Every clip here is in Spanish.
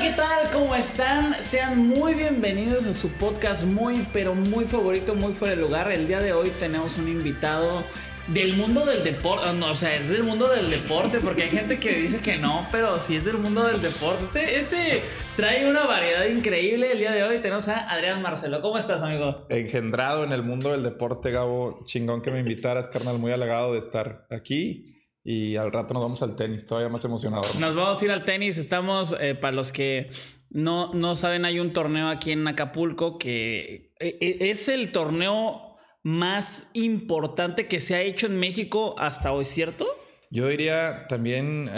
¿Qué tal? ¿Cómo están? Sean muy bienvenidos a su podcast muy, pero muy favorito, muy fuera de lugar. El día de hoy tenemos un invitado del mundo del deporte, no, o sea, es del mundo del deporte, porque hay gente que dice que no, pero sí es del mundo del deporte. Este, este trae una variedad increíble el día de hoy. Tenemos a Adrián Marcelo. ¿Cómo estás, amigo? Engendrado en el mundo del deporte, Gabo. Chingón que me invitaras, carnal. Muy halagado de estar aquí. Y al rato nos vamos al tenis, todavía más emocionado. Nos vamos a ir al tenis. Estamos, eh, para los que no, no saben, hay un torneo aquí en Acapulco que eh, eh, es el torneo más importante que se ha hecho en México hasta hoy, ¿cierto? Yo diría también,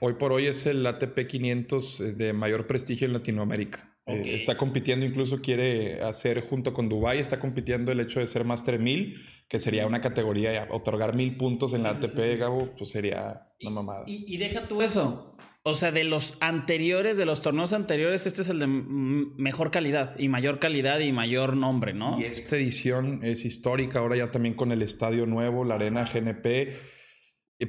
hoy por hoy es el ATP 500 de mayor prestigio en Latinoamérica. está compitiendo, incluso quiere hacer junto con Dubai, está compitiendo el hecho de ser Master 1000, que sería una categoría, otorgar mil puntos en la ATP, Gabo, pues sería una mamada. Y, y deja tú eso, o sea, de los anteriores, de los torneos anteriores, este es el de mejor calidad y mayor calidad y mayor nombre, ¿no? Y esta edición es histórica, ahora ya también con el estadio nuevo, la arena GNP,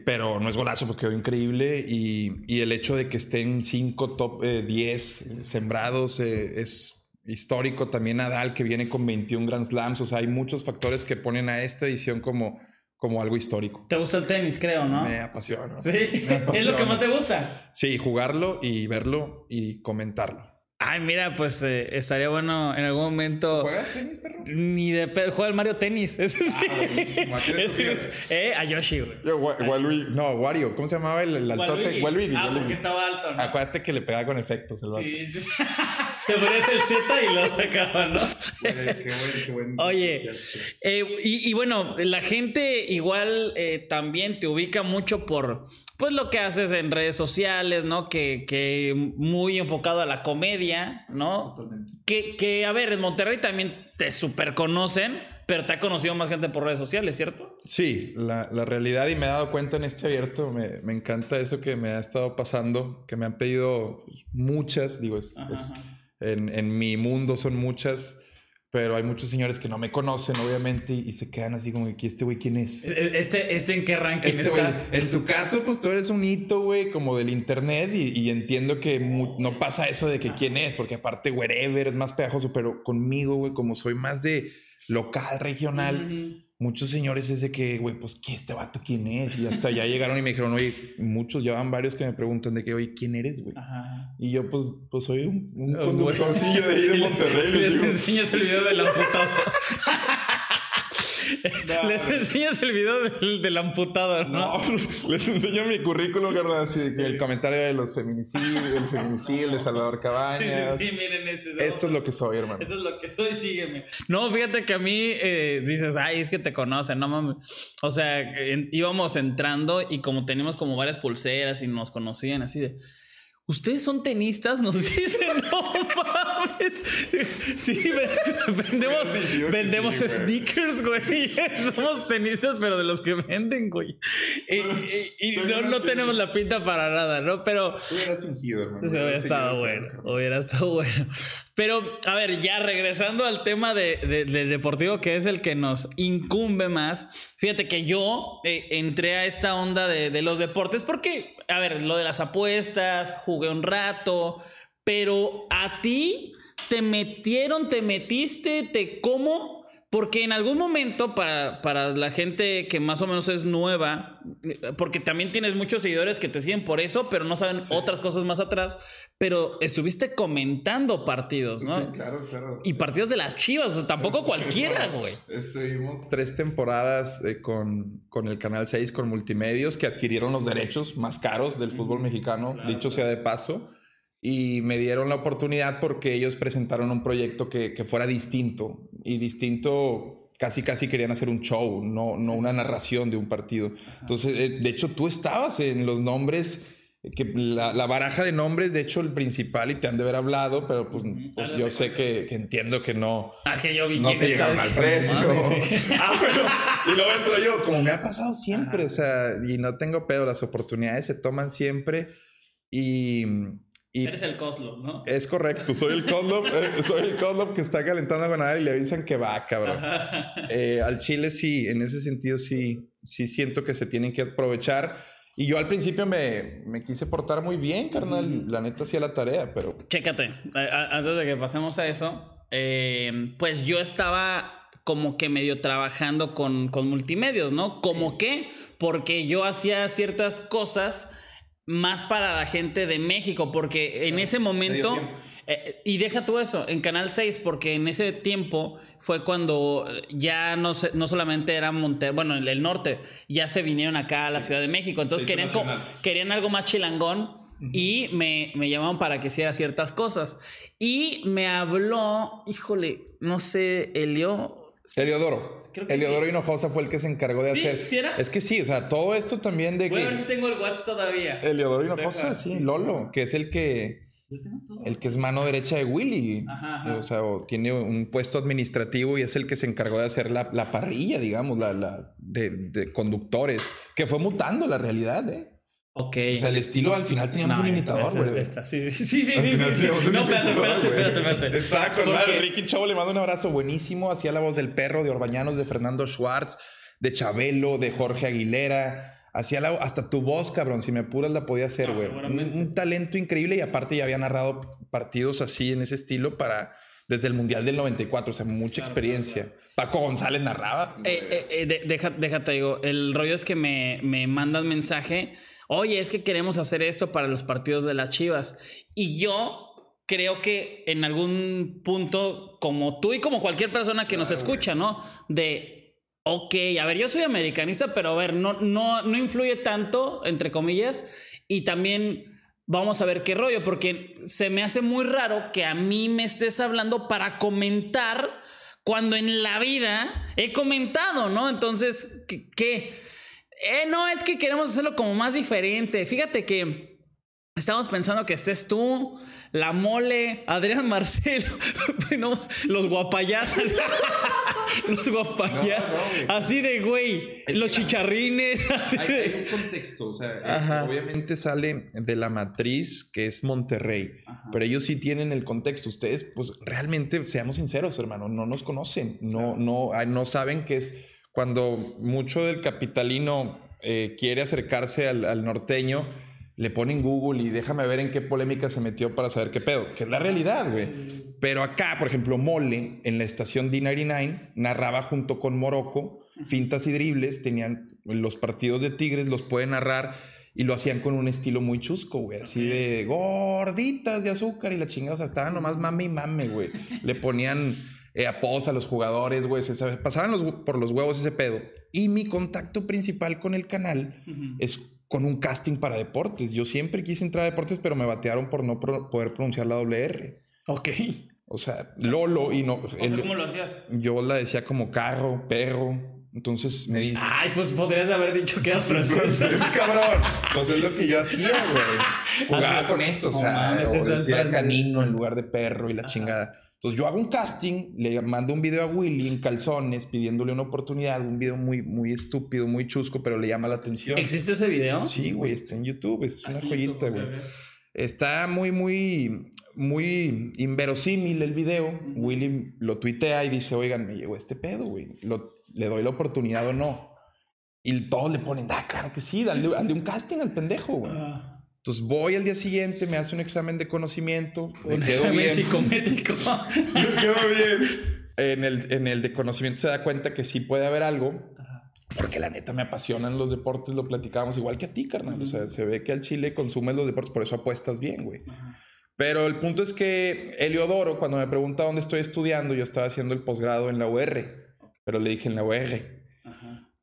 pero no es golazo porque quedó increíble y, el hecho de que estén 5 top 10 eh, sembrados eh, es histórico. También Nadal que viene con 21 Grand Slams, o sea, hay muchos factores que ponen a esta edición como como algo histórico. ¿Te gusta el tenis, creo, no? Me apasiona. Sí, es lo que más te gusta. Sí, jugarlo y verlo y comentarlo. Ay, mira, pues eh, estaría bueno en algún momento. ¿Juegas tenis, perro? Ni de pedo. Juega el Mario Tenis. Ese sí. Ah, eh, a Yoshi, güey. Yo, Waluigi. No, Wario. ¿Cómo se llamaba el, el altote? Waluigi. Ah, porque estaba alto, ¿no? Acuérdate que le pegaba con efectos el Sí, sí. Te pones el Z y lo sacaba, ¿no? qué bueno, qué bueno. Oye, eh, y, y, bueno, la gente igual eh, también te ubica mucho por pues lo que haces en redes sociales, ¿no? Que, que muy enfocado a la comedia, ¿no? Totalmente. Que, que, a ver, en Monterrey también te super conocen, pero te ha conocido más gente por redes sociales, ¿cierto? Sí, la, la realidad, y me he dado cuenta en este abierto, me, me, encanta eso que me ha estado pasando, que me han pedido muchas, digo, es, en, en mi mundo son muchas pero hay muchos señores que no me conocen, obviamente, y, se quedan así como, ¿y este güey quién es? E, e, ¿Este, este en qué ranking este está? en tu caso, pues tú eres un hito, güey, como del internet, y, entiendo que no pasa eso de que quién es, porque aparte, wherever es más pegajoso, pero conmigo, güey, como soy más de local, regional muchos señores es de que, güey, pues, ¿qué este vato quién es? Y hasta ya llegaron y me dijeron, oye, muchos, llevan varios que me preguntan de que, oye, ¿quién eres, güey? Y yo, pues, pues soy un, un oh, conductorcillo de ahí de Monterrey. Les, les enseñas el video de la puta. les enseñas el video del, amputado, ¿no? No, les enseño mi currículum, ¿verdad? Así de que el comentario de los feminicidios, el feminicidio de Salvador Cabañas. Sí, sí, miren este. Esto es lo que soy, hermano. Esto es lo que soy, sígueme. No, fíjate que a mí eh, dices, ay, es que te conocen, no mames. O sea, íbamos entrando y como teníamos como varias pulseras y nos conocían así de ¿Ustedes son tenistas? Nos dicen, no mames. Sí, vendemos, vendemos sneakers, güey. Somos tenistas, pero de los que venden, güey. Y, no, no tenemos la pinta para nada, ¿no? Pero. Hubieras fingido, hermano. Se hubiera estado bueno. Hubiera estado bueno. Pero, a ver, ya regresando al tema de, del deportivo, que es el que nos incumbe más. Fíjate que yo eh, entré a esta onda de, de los deportes porque, a ver, lo de las apuestas, jugué un rato, pero a ti te metieron, te metiste, te cómo, Porque en algún momento, para, para la gente que más o menos es nueva, porque también tienes muchos seguidores que te siguen por eso, pero no saben otras cosas más atrás, pero estuviste comentando partidos, ¿no? Sí, claro, claro. Y partidos de las chivas, o sea, tampoco cualquiera, güey. Estuvimos tres temporadas eh, con, con el Canal 6, con Multimedios, que adquirieron los derechos más caros del fútbol mexicano, dicho sea de paso y me dieron la oportunidad porque ellos presentaron un proyecto que, que, fuera distinto y distinto casi casi querían hacer un show, no, no una narración de un partido. Entonces, eh, de hecho, tú estabas en los nombres, que la, la, baraja de nombres, de hecho, el principal y te han de haber hablado, pero pues, pues yo sé que, que, entiendo que no. Ah, que yo vi no te llegaron al precio. ah, bueno, y luego entro yo, como me ha pasado siempre, Ajá. o sea, y no tengo pedo, las oportunidades se toman siempre y y Eres el Kozlov, ¿no? Es correcto, soy el Kozlov, eh, soy el Kozlov que está calentando con nada y le avisan que va, cabrón. Eh, al Chile sí, en ese sentido sí, sí siento que se tienen que aprovechar. Y yo al principio me, me quise portar muy bien, carnal. Mm. La neta hacía la tarea, pero... Chécate, antes de que pasemos a eso, eh, pues yo estaba como que medio trabajando con, con multimedios, ¿no? Como que, porque yo hacía ciertas cosas más para la gente de México, porque en ese momento... Eh, y deja tú eso, en Canal 6, porque en ese tiempo fue cuando ya no, se, no solamente era Monte, bueno, el, el, norte, ya se vinieron acá a la sí. Ciudad de México. Entonces querían, querían algo más chilangón uh -huh. y me, me llamaban para que hiciera ciertas cosas. Y me habló, híjole, no sé, Elio, Eliodoro. Eliodoro sí. Hinojosa fue el que se encargó de ¿Sí? hacer. ¿Sí era? Es que sí, o sea, todo esto también de Voy que. a ver si tengo el WhatsApp todavía. Eliodoro Hinojosa, sí, Lolo, que es el que. El que es mano derecha de Willy. Ajá, ajá. O sea, o tiene un puesto administrativo y es el que se encargó de hacer la, la parrilla, digamos, la, la de, de, conductores, que fue mutando la realidad, ¿eh? Ok. O sea, el estilo al final teníamos No, un imitador, güey. Sí, sí, sí, sí, sí, sí, sí. No, espérate, espérate, espérate, espérate. Estaba con madre. Ricky Chavo le mando un abrazo buenísimo. Hacía la voz del perro, de Orbañanos, de Fernando Schwartz, de Chabelo, de Jorge Aguilera. Hacía la, hasta tu voz, cabrón. Si me apuras, la podía hacer, No, güey. un, seguramente. un talento increíble y aparte ya había narrado partidos así en ese estilo para desde el Mundial del 94. O sea, mucha experiencia. Paco González narraba. Eh, eh, eh, de- deja- déjate, digo. El rollo es que me, me mandan mensaje. Oye, es que queremos hacer esto para los partidos de las chivas. Y yo creo que en algún punto, como tú y como cualquier persona que nos escucha, ¿no? De, ok, a ver, yo soy americanista, pero a ver, no, no, no influye tanto, entre comillas. Y también vamos a ver qué rollo, porque se me hace muy raro que a mí me estés hablando para comentar cuando en la vida he comentado, ¿no? Entonces, ¿qué? Eh, no, es que queremos hacerlo como más diferente. Fíjate que estamos pensando que estés tú, la mole, Adrián Marcelo, bueno, los guapayazos, los guapayazos, No, no, güey. así de güey, Es los chicharrines, así hay de... un contexto, o sea, eh, obviamente sale de la matriz que es Monterrey, pero ellos sí tienen el contexto. Ustedes, pues realmente, seamos sinceros, hermano, no nos conocen, no, no, no saben que es cuando mucho del capitalino eh, quiere acercarse al, al norteño. Le ponen Google y déjame ver en qué polémica se metió para saber qué pedo, que es la realidad, güey. Pero acá, por ejemplo, Mole, en la estación D99, narraba junto con Morocco fintas y dribles, tenían los partidos de Tigres, los puede narrar y lo hacían con un estilo muy chusco, güey, así de gorditas de azúcar y la chingada, o sea, estaban nomás mame y mame, güey. Le ponían eh, apodos a los jugadores, güey, se sabe- pasaban los- por los huevos ese pedo. Y mi contacto principal con el canal Ujú. es con un casting para deportes. Yo siempre quise entrar a deportes, pero me batearon por no pro- poder pronunciar la doble R. Ok. O sea, Lolo y no. O sea, el- ¿cómo lo hacías? yo la decía como carro, perro. Entonces me dice. Ay, pues podrías haber dicho que eras francés. cabrón. Pues es lo que yo hacía, güey. Jugaba con eso, o sea, o decía canino en lugar de perro y la chingada. Entonces yo hago un casting, le mando un video a Willy en calzones pidiéndole una oportunidad, un video muy, muy estúpido, muy chusco, pero le llama la atención. ¿Existe ese video? Sí, güey, está en YouTube, es una Así, joyita, güey. Está muy, muy, muy inverosímil el video. Willy lo tuitea y dice, oigan, me llegó este pedo, güey. ¿Le doy la oportunidad o no? Y todos le ponen, ah, claro que sí, dale, dale un casting al pendejo, güey. Ah, Entonces voy al día siguiente, me hace un examen de conocimiento. un examen bien. psicométrico. Me quedo bien. en el, en el de conocimiento se da cuenta que sí puede haber algo. Porque la neta me apasionan los deportes, lo platicábamos igual que a ti, carnal. O sea, se ve que al Chile consumes los deportes, por eso apuestas bien, güey. Pero el punto es que Eliodoro, cuando me pregunta dónde estoy estudiando, yo estaba haciendo el posgrado en la UR, pero le dije en la UR.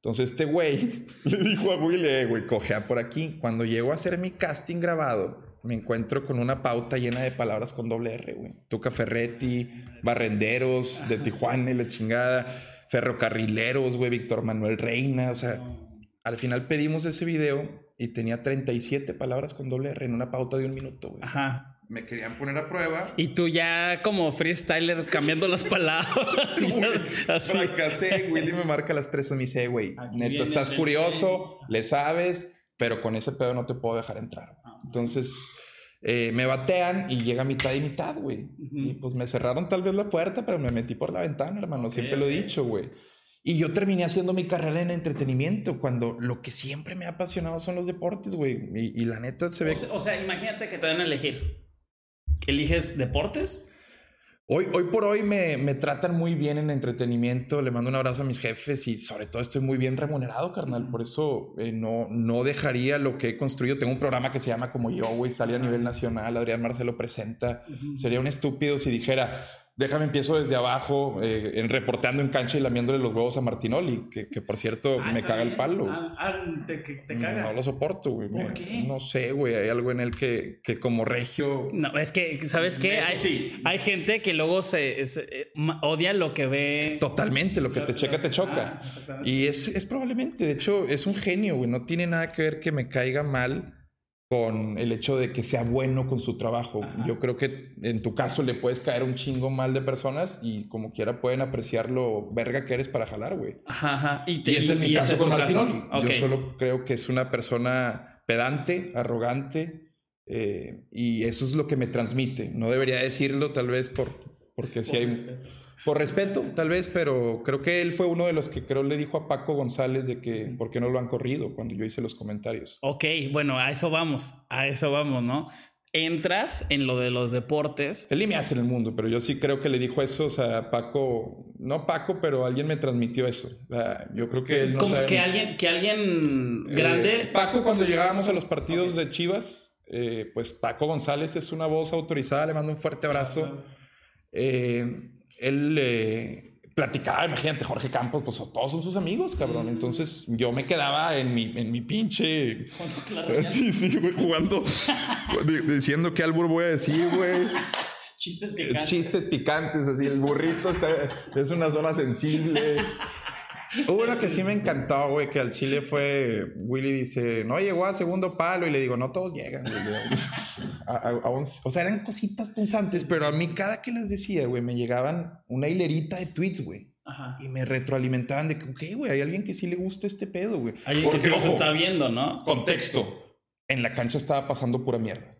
Entonces este güey le dijo a Willy, eh, güey, cojea por aquí. Cuando llego a hacer mi casting grabado, me encuentro con una pauta llena de palabras con doble R, güey. Tuca Ferretti, Barrenderos, de Tijuana la chingada, Ferrocarrileros, güey, Víctor Manuel Reina. O sea, al final pedimos ese video y tenía 37 palabras con doble R en una pauta de un minuto, güey. Ajá. Me querían poner a prueba. Y tú ya como freestyler cambiando las palabras. Así. Fracasé, Willy me marca a las tres y me dice, güey, neto, estás curioso, le sabes, pero con ese pedo no te puedo dejar entrar. Entonces, eh, me batean y llega mitad y mitad, güey. Y pues me cerraron tal vez la puerta, pero me metí por la ventana, hermano. Siempre lo he dicho, güey. Y yo terminé haciendo mi carrera en entretenimiento cuando lo que siempre me ha apasionado son los deportes, güey. Y, y, la neta se ve... O sea, o sea, imagínate que te dan a elegir. ¿Eliges deportes? Hoy, hoy por hoy me, me, tratan muy bien en entretenimiento. Le mando un abrazo a mis jefes y sobre todo estoy muy bien remunerado, carnal. Por eso eh, no, no dejaría lo que he construido. Tengo un programa que se llama Como Yo, güey. Sale a nivel nacional. Adrián Marcelo presenta. Uh -huh. Sería un estúpido si dijera, Déjame empiezo desde abajo, eh, en reporteando en cancha y lamiéndole los huevos a Martinoli, que, que por cierto Ah, me caga el palo. Ah, ah, te, caga. No lo soporto, güey. ¿Por Me- qué? No sé, güey. Hay algo en él que, que como regio. No, es que, ¿sabes qué? Hay, sí. hay gente que luego se, se- eh, odia lo que ve. Totalmente, lo que te checa, te choca. Ah. Y es, es probablemente, de hecho, es un genio, güey. No tiene nada que ver que me caiga mal con el hecho de que sea bueno con su trabajo. Yo creo que en tu caso le puedes caer un chingo mal de personas y como quiera pueden apreciar lo verga que eres para jalar, güey. Ajá, ajá. Y, te- Y ese es mi y caso con. Ok. Yo solo creo que es una persona pedante, arrogante, eh, y eso es lo que me transmite. No debería decirlo, tal vez por porque si hay por respeto, tal vez, pero creo que él fue uno de los que creo le dijo a Paco González de que por qué no lo han corrido cuando yo hice los comentarios. Ok, bueno, a eso vamos. A eso vamos, ¿no? Entras en lo de los deportes. Él y me hace en el mundo, pero yo sí creo que le dijo eso, o sea, Paco, no Paco, pero alguien me transmitió eso. O sea, yo creo que él no como sabe que alguien, que alguien Eh, grande. Paco, cuando llegábamos a los partidos de Chivas, eh, pues Paco González es una voz autorizada, le mando un fuerte abrazo. Eh, él eh, platicaba, imagínate, Jorge Campos, pues todos son sus amigos, cabrón. Entonces yo me quedaba en mi, en mi pinche. Sí, sí, güey, jugando, di- diciendo qué albur voy a decir, güey. Chistes picantes. Chistes picantes, así el burrito está, es una zona sensible. Hubo uno que sí me encantó, güey, que al Chile fue. Willy dice, no llegó a segundo palo. Y le digo, no todos llegan, güey. A- a- a un- o sea, eran cositas punzantes, pero a mí cada que les decía, güey, me llegaban una hilerita de tweets, güey. Ajá. Y me retroalimentaban de que, ok, güey, hay alguien que sí le gusta este pedo, güey. Alguien que Porque, sí los ojo, está viendo, ¿no? Contexto. En la cancha estaba pasando pura mierda.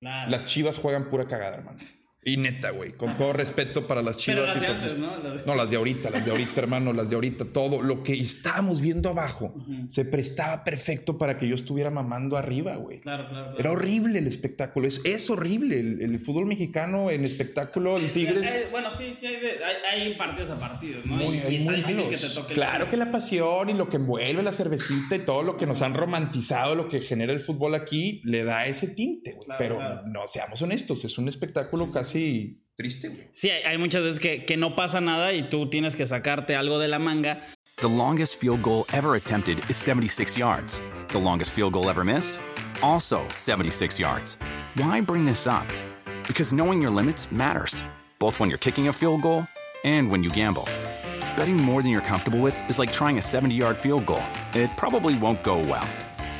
Claro. Las chivas juegan pura cagada, hermano. Y neta, güey, con todo respeto para las Pero chivas. las y de su- antes, ¿no? Las- No, las de ahorita, las de ahorita, hermano, las de ahorita, todo lo que estábamos viendo abajo se prestaba perfecto para que yo estuviera mamando arriba, güey. Claro, claro. claro. Era horrible el espectáculo, es, es horrible el, el fútbol mexicano en espectáculo, el Tigres. Eh, bueno, sí, sí, hay, de- hay, hay partidos a partidos, ¿no? Muy, y, hay y está muy difícil malos. que te toque. Claro que la pasión y lo que envuelve la cervecita y todo lo que nos han romantizado, lo que genera el fútbol aquí, le da ese tinte, güey. Claro, Pero claro. no seamos honestos, es un espectáculo casi triste, güey. Sí, hay, hay muchas veces que, que no pasa nada y tú tienes que sacarte algo de la manga. The longest field goal ever attempted is 76 yards. The longest field goal ever missed? Also 76 yards. Why bring this up? Because knowing your limits matters, both when you're kicking a field goal and when you gamble. Betting more than you're comfortable with is like trying a 70 yard field goal. It probably won't go well.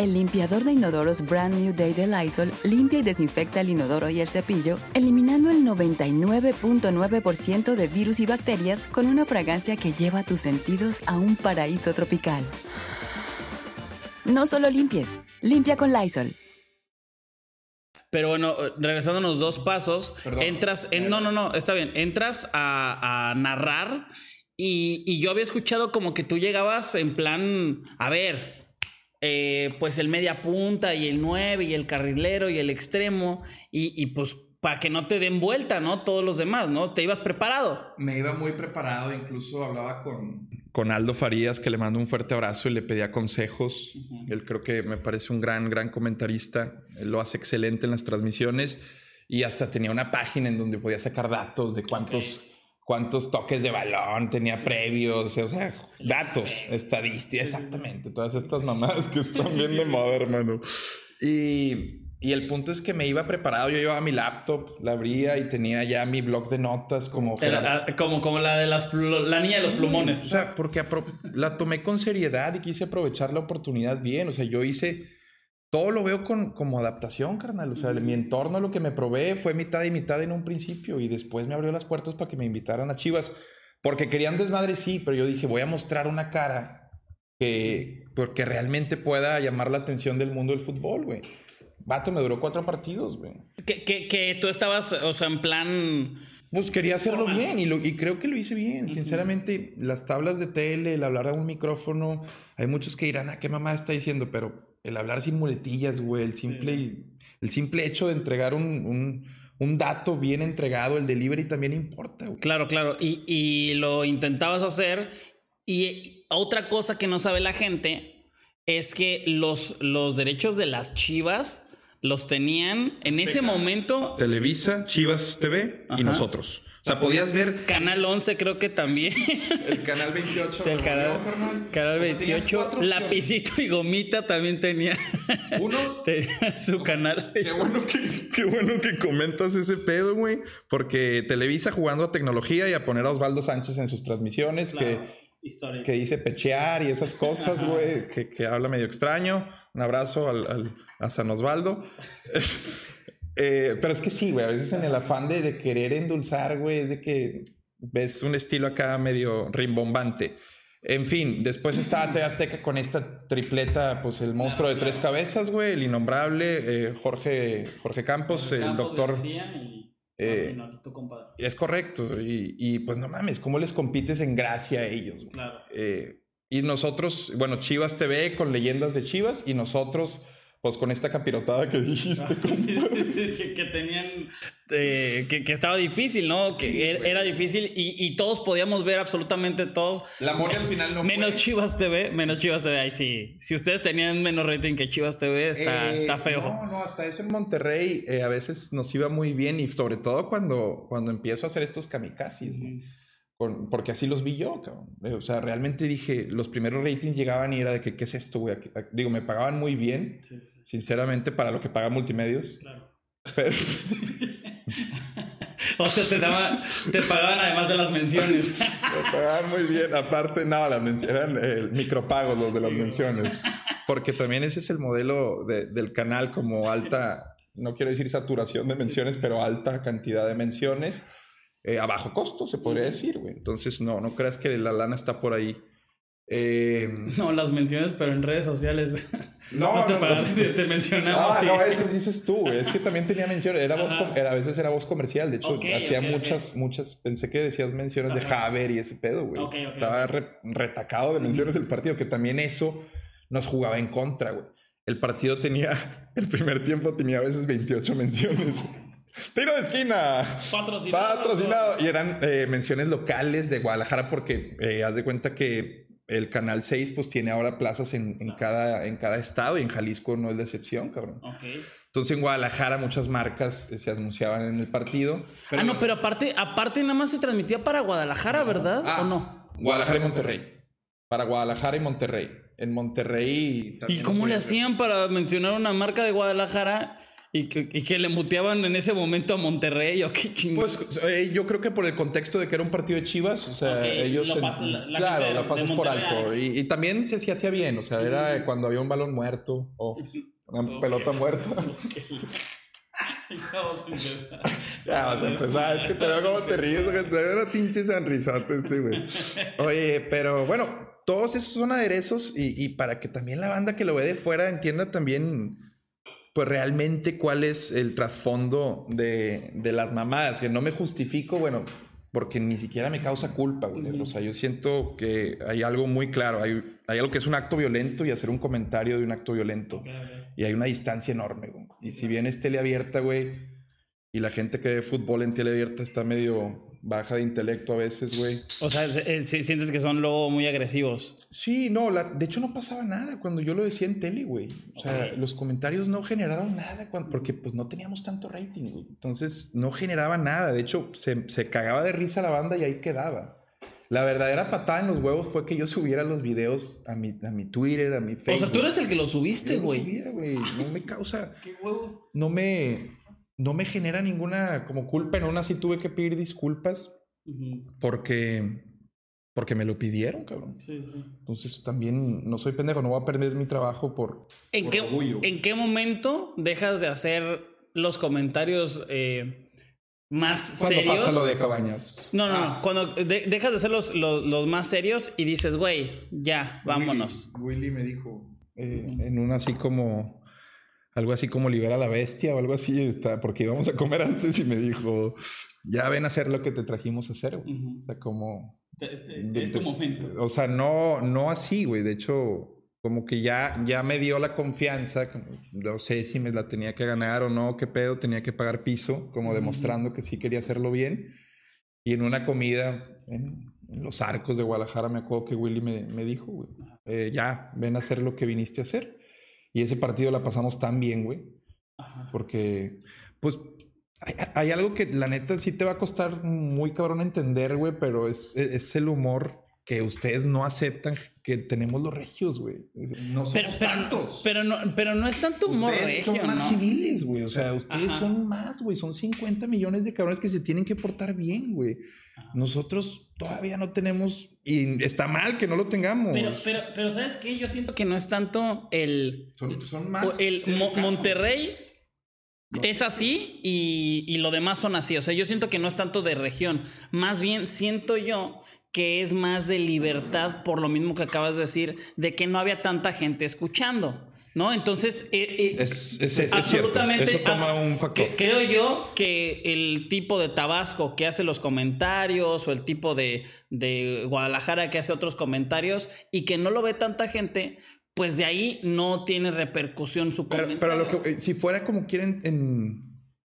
El limpiador de inodoros Brand New Day de Lysol limpia y desinfecta el inodoro y el cepillo, eliminando el 99.9% de virus y bacterias con una fragancia que lleva tus sentidos a un paraíso tropical. No solo limpies, limpia con Lysol. Pero bueno, regresándonos dos pasos, Perdón. entras en. No, no, no, está bien. Entras a, a narrar y, y yo había escuchado como que tú llegabas en plan. A ver, eh, pues el media punta y el 9 y el carrilero y el extremo. Y, y pues para que no te den vuelta, ¿no? Todos los demás, ¿no? Te ibas preparado. Me iba muy preparado, incluso hablaba con, con Aldo Farías, que le mando un fuerte abrazo y le pedía consejos. Él creo que me parece un gran, gran comentarista. Él lo hace excelente en las transmisiones y hasta tenía una página en donde podía sacar datos de cuántos, cuántos toques de balón tenía previos, o sea, datos, estadísticas, exactamente, todas estas mamadas que están bien de moda, hermano. Y, y el punto es que me iba preparado, yo llevaba mi laptop, la abría y tenía ya mi blog de notas como... Era, ah, como, como la de las la niña de los plumones. O sea, porque la tomé con seriedad y quise aprovechar la oportunidad bien. O sea, yo hice. Todo lo veo con, como adaptación, carnal. O sea, mi entorno, lo que me probé fue mitad y mitad en un principio y después me abrió las puertas para que me invitaran a Chivas. Porque querían desmadre, sí, pero yo dije, voy a mostrar una cara que, porque realmente pueda llamar la atención del mundo del fútbol, güey. Vato, me duró cuatro partidos, güey. Que, que, que tú estabas, o sea, en plan. Pues quería hacerlo bien y, lo- y creo que lo hice bien. Sinceramente, las tablas de tele, el hablar a un micrófono, hay muchos que dirán, ¿a qué mamá está diciendo? Pero el hablar sin muletillas, güey, el simple, el simple hecho de entregar un, un- un dato bien entregado, el delivery también importa, güey. Claro, claro. Y, y lo intentabas hacer. Y otra cosa que no sabe la gente es que los, los derechos de las chivas los tenían en ese momento. Televisa, Chivas TV Ajá. y nosotros. O sea, podías ver Canal 11 creo que también. el canal 28. el canal, canal 28. Lapicito y Gomita también tenía, Unos tenía su canal. Qué bueno que, qué bueno que comentas ese pedo, güey. Porque Televisa jugando a tecnología y a poner a Osvaldo Sánchez en sus transmisiones, que, Historia. que dice pechear y esas cosas, güey, que, que habla medio extraño. Un abrazo al, al- a San Osvaldo. Eh, pero es que sí, güey, a veces en el afán de, de querer endulzar, güey, es de que ves un estilo acá medio rimbombante. En fin, después está TV Azteca con esta tripleta, pues el monstruo de tres cabezas, güey, el innombrable, eh, Jorge, Jorge Campos, el doctor. eh, Es correcto, y, y, pues no mames, ¿cómo les compites en gracia a ellos? güey? Claro. Eh, y nosotros, bueno, Chivas TV con leyendas de Chivas y nosotros, pues con esta capirotada que dijiste. que, que tenían eh, que, que estaba difícil, ¿no? Que era, era difícil y, y todos podíamos ver absolutamente todos. La mole al final no Menos fue. Chivas TV, menos Chivas TV. Ahí sí. Si ustedes tenían menos rating que Chivas TV, está, Eh, está feo. No, no, hasta eso en Monterrey eh, a veces nos iba muy bien y sobre todo cuando, cuando empiezo a hacer estos kamikazes, güey. Porque así los vi yo, cabrón. Eh, o sea, realmente dije, los primeros ratings llegaban y era de que, ¿qué es esto, güey? Aquí- Digo, me pagaban muy bien, sinceramente, para lo que paga Multimedios. Pero- O sea, te, daba, te pagaban además de las menciones. Me pagaban muy bien. Aparte, no, las men- eran eh, micropagos los de las menciones. Porque también ese es el modelo de- del canal, como alta, no quiero decir saturación de menciones, pero alta cantidad de menciones eh, a bajo costo, se podría decir, güey. Entonces, no, no creas que la lana está por ahí. Eh, No, las menciones, pero en redes sociales. No, te no, pagas, no. te mencionamos. Ah, sí. no, eso dices tú, güey. Es que también tenía menciones. Era voz era, a veces era voz comercial. De hecho, Ok, hacía ok, ok. muchas, muchas. Pensé que decías menciones de. Haber y ese pedo, güey. Estaba re- retacado de menciones el partido, que también eso nos jugaba en contra, güey. El partido tenía, el primer tiempo tenía a veces 28 menciones. Tiro de esquina. Patrocinado. Patrocinado. Y eran eh, menciones locales de Guadalajara porque eh, haz de cuenta que el Canal 6 pues tiene ahora plazas en, en cada, en cada estado y en Jalisco no es la excepción, cabrón. Ok. Entonces en Guadalajara muchas marcas eh, se anunciaban en el partido. ah, no, pero aparte, aparte nada más se transmitía para Guadalajara, ¿verdad? Ah, ¿O no? Guadalajara y Monterrey. Para Guadalajara y Monterrey. En Monterrey... ¿Y cómo le hacían para mencionar una marca de Guadalajara y que, y que le muteaban en ese momento a Monterrey o qué? Pues eh, yo creo que por el contexto de que era un partido de Chivas, o sea, ellos... lo en- la- la claro, de pasas por alto. Y, y también se, se hacía bien, o sea, era cuando había un balón muerto o una pelota muerta. Vamos a empezar. Ya vas a empezar, es que te veo como te ríes, güey, te veo una pinche sonrisota este, güey. Oye, pero bueno, todos esos son aderezos y, y para que también la banda que lo ve de fuera entienda también, pues realmente cuál es el trasfondo de, de las mamadas, que no me justifico, bueno, porque ni siquiera me causa culpa, güey. O sea, yo siento que hay algo muy claro. Hay, hay algo que es un acto violento y hacer un comentario de un acto violento. Y hay una distancia enorme, güey. Y si bien es teleabierta, güey, y la gente que ve fútbol en teleabierta está medio baja de intelecto a veces, güey. O sea, eh, si- sientes que son luego muy agresivos. Sí, no, la- de hecho no pasaba nada cuando yo lo decía en tele, güey. O sea, los comentarios no generaron nada cuan- porque pues no teníamos tanto rating, güey. Entonces no generaba nada. De hecho, se, se cagaba de risa la banda y ahí quedaba. La verdadera patada en los huevos fue que yo subiera los videos a mi, a mi Twitter, a mi Facebook. O sea, tú eres el que lo Yo subiste, güey. subía, güey. No me causa, ¿Qué huevos? no me, no me genera ninguna como culpa. En una sí tuve que pedir disculpas porque, porque me lo pidieron, cabrón. Sí, sí. Entonces también no soy pendejo, no voy a perder mi trabajo por, ¿En por qué, orgullo. ¿En qué momento dejas de hacer los comentarios eh, más ¿Cuándo serios? pasa lo de Cabañas? No, no, Ah, no. Cuando de- dejas de hacer los, los, los más serios y dices, güey, ya, vámonos. Willy, Willy me dijo eh, en una así como algo así como libera a la bestia o algo así, está, porque íbamos a comer antes y me dijo, ya ven a hacer lo que te trajimos a hacer, güey. Ujú. O sea, como... Este, de- es tu de- momento. O sea, no, no así, güey. De hecho, como que ya, ya me dio la confianza. como- no sé si me la tenía que ganar o no, qué pedo, tenía que pagar piso, como demostrando que sí quería hacerlo bien. Y en una comida en, en los arcos de Guadalajara, me acuerdo que Willy me, me dijo, güey, eh, ya, ven a hacer lo que viniste a hacer. Y ese partido la pasamos tan bien, güey. Ajá. Porque, pues, hay, hay algo que la neta sí te va a costar muy cabrón entender, güey, pero es, es el humor que ustedes no aceptan que tenemos los regios, güey. No somos Pero, pero, tantos. pero, no, pero no es tanto humor ustedes regio, son más ¿no? civiles, güey. O sea, ustedes Ajá. son más, güey. Son 50 millones de cabrones que se tienen que portar bien, güey. Nosotros todavía no tenemos, y está mal que no lo tengamos. Pero, pero, pero, ¿sabes qué? Yo siento que no es tanto el... son, más. el Mo-. Monterrey es así y, y lo demás son así. O sea, yo siento que no es tanto de región. Más bien siento yo que es más de libertad por lo mismo que acabas de decir, de que no había tanta gente escuchando. ¿No? Entonces, eh, eh, Es, es, es- es absolutamente. Eso toma ah, un factor. que- creo yo que el tipo de Tabasco que hace los comentarios o el tipo de, de Guadalajara que hace otros comentarios y que no lo ve tanta gente, pues de ahí no tiene repercusión su Pero, comentario. pero lo que, eh, si fuera como quieren en...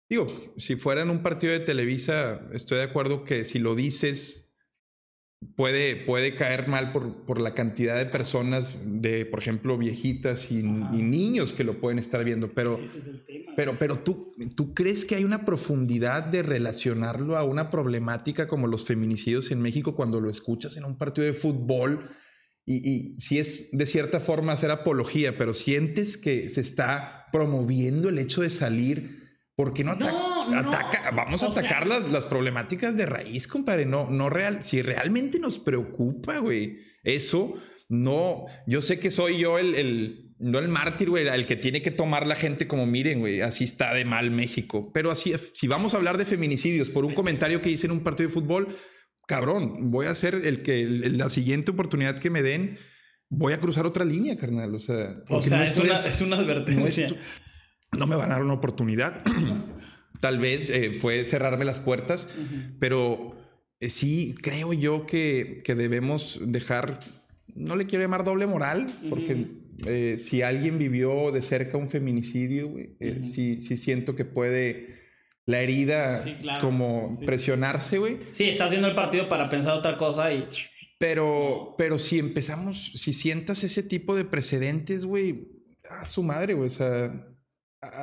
Digo, si fuera en un partido de Televisa, estoy de acuerdo que si lo dices puede, puede caer mal por, por la cantidad de personas, de, por ejemplo, viejitas y, y niños que lo pueden estar viendo. Pero, Ese es el tema. pero, pero ¿tú, ¿tú crees que hay una profundidad de relacionarlo a una problemática como los feminicidios en México cuando lo escuchas en un partido de fútbol? Y, y si es de cierta forma hacer apología, pero sientes que se está promoviendo el hecho de salir, ¿por qué no, No, no. ataca? Vamos a O sea- atacar las, las problemáticas de raíz, compadre. No, no real. Si realmente nos preocupa, güey, eso no. Yo sé que soy yo el, el no el mártir, güey, el que tiene que tomar la gente como miren, güey, así está de mal México. Pero así, si vamos a hablar de feminicidios por un comentario que hice en un partido de fútbol, cabrón, voy a ser el que la siguiente oportunidad que me den, voy a cruzar otra línea, carnal. O sea, o sea, no es, una, es una no, advertencia. estu- no me van a dar una oportunidad. Tal vez eh, fue cerrarme las puertas, pero eh, sí creo yo que, que debemos dejar, no le quiero llamar doble moral, porque eh, si alguien vivió de cerca un feminicidio, güey, eh, sí, sí siento que puede la herida Sí, claro, como sí. presionarse, güey. Sí, estás viendo el partido para pensar otra cosa y... Pero, pero si empezamos, si sientas ese tipo de precedentes, güey, a su madre, güey, o sea,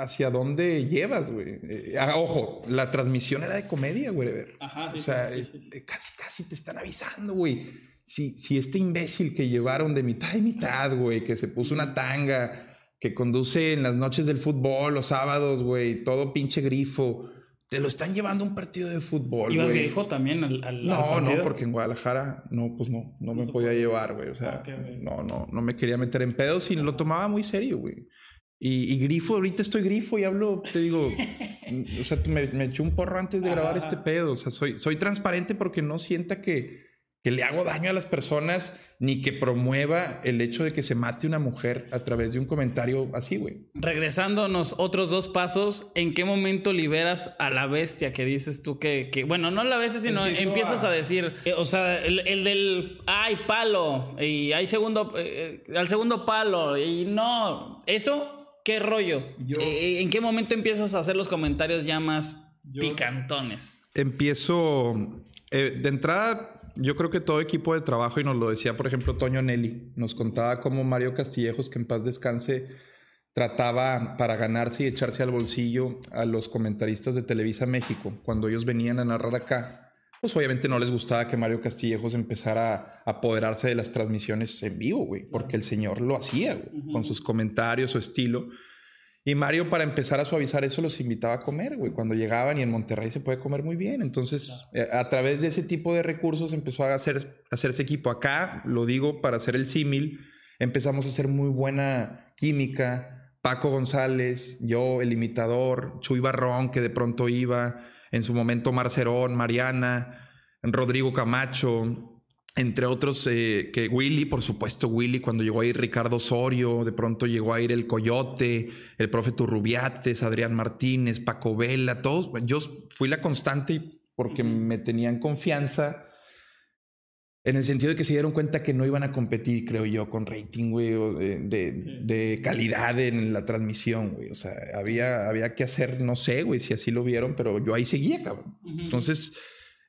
¿hacia dónde llevas, güey? Eh, ah, ojo, la transmisión era de comedia, güey. Ajá, sí, o sea, sí, sí, es- sí. casi, casi te están avisando, güey. Si, si este imbécil que llevaron de mitad y mitad, güey, que se puso una tanga, que conduce en las noches del fútbol, los sábados, güey, todo pinche grifo, te lo están llevando a un partido de fútbol, ¿Ibas grifo también al, al- al No, no, porque en Guadalajara no, pues no, no me podía llevar, güey. O sea, Ah, no, no, no me quería meter en pedos y lo tomaba muy serio, güey. Y, y grifo, ahorita estoy grifo y hablo, te digo, o sea, me, me eché un porro antes de grabar este pedo. O sea, soy, soy transparente porque no sienta que, que le hago daño a las personas ni que promueva el hecho de que se mate una mujer a través de un comentario así, güey. Regresándonos otros dos pasos, ¿en qué momento liberas a la bestia que dices tú que, que bueno, no la bestia, sino Empiezo empiezas a, a- decir, eh, o sea, el, el del, ay, palo, y hay segundo, eh, al segundo palo, y no, eso, ¿qué rollo? Yo- Eh, ¿En qué momento empiezas a hacer los comentarios ya más Yo- picantones? Empiezo eh, de entrada. Yo creo que todo equipo de trabajo, y nos lo decía, por ejemplo, Toño Nelly, nos contaba cómo Mario Castillejos, que en paz descanse, trataba para ganarse y echarse al bolsillo a los comentaristas de Televisa México. Cuando ellos venían a narrar acá, pues obviamente no les gustaba que Mario Castillejos empezara a apoderarse de las transmisiones en vivo, güey, porque el señor lo hacía, güey, con sus comentarios, su estilo. Y Mario, para empezar a suavizar eso, los invitaba a comer, güey. Cuando llegaban y en Monterrey se puede comer muy bien. Entonces, eh, a través de ese tipo de recursos empezó a, hacer, a hacerse equipo. Acá, lo digo para hacer el símil, empezamos a hacer muy buena química. Paco González, yo, el imitador, Chuy Barrón, que de pronto iba, en su momento Marcerón, Mariana, Rodrigo Camacho, entre otros, eh, que Willy, por supuesto, Willy, cuando llegó a ir Ricardo Osorio, de pronto llegó a ir el Coyote, el profe Turrubiates, Adrián Martínez, Paco Vela, todos. Yo fui la constante porque me tenían confianza en el sentido de que se dieron cuenta que no iban a competir, creo yo, con rating, güey, o de, de- de calidad en la transmisión, güey. O sea, había, había que hacer, no sé, güey, si así lo vieron, pero yo ahí seguía, cabrón. Entonces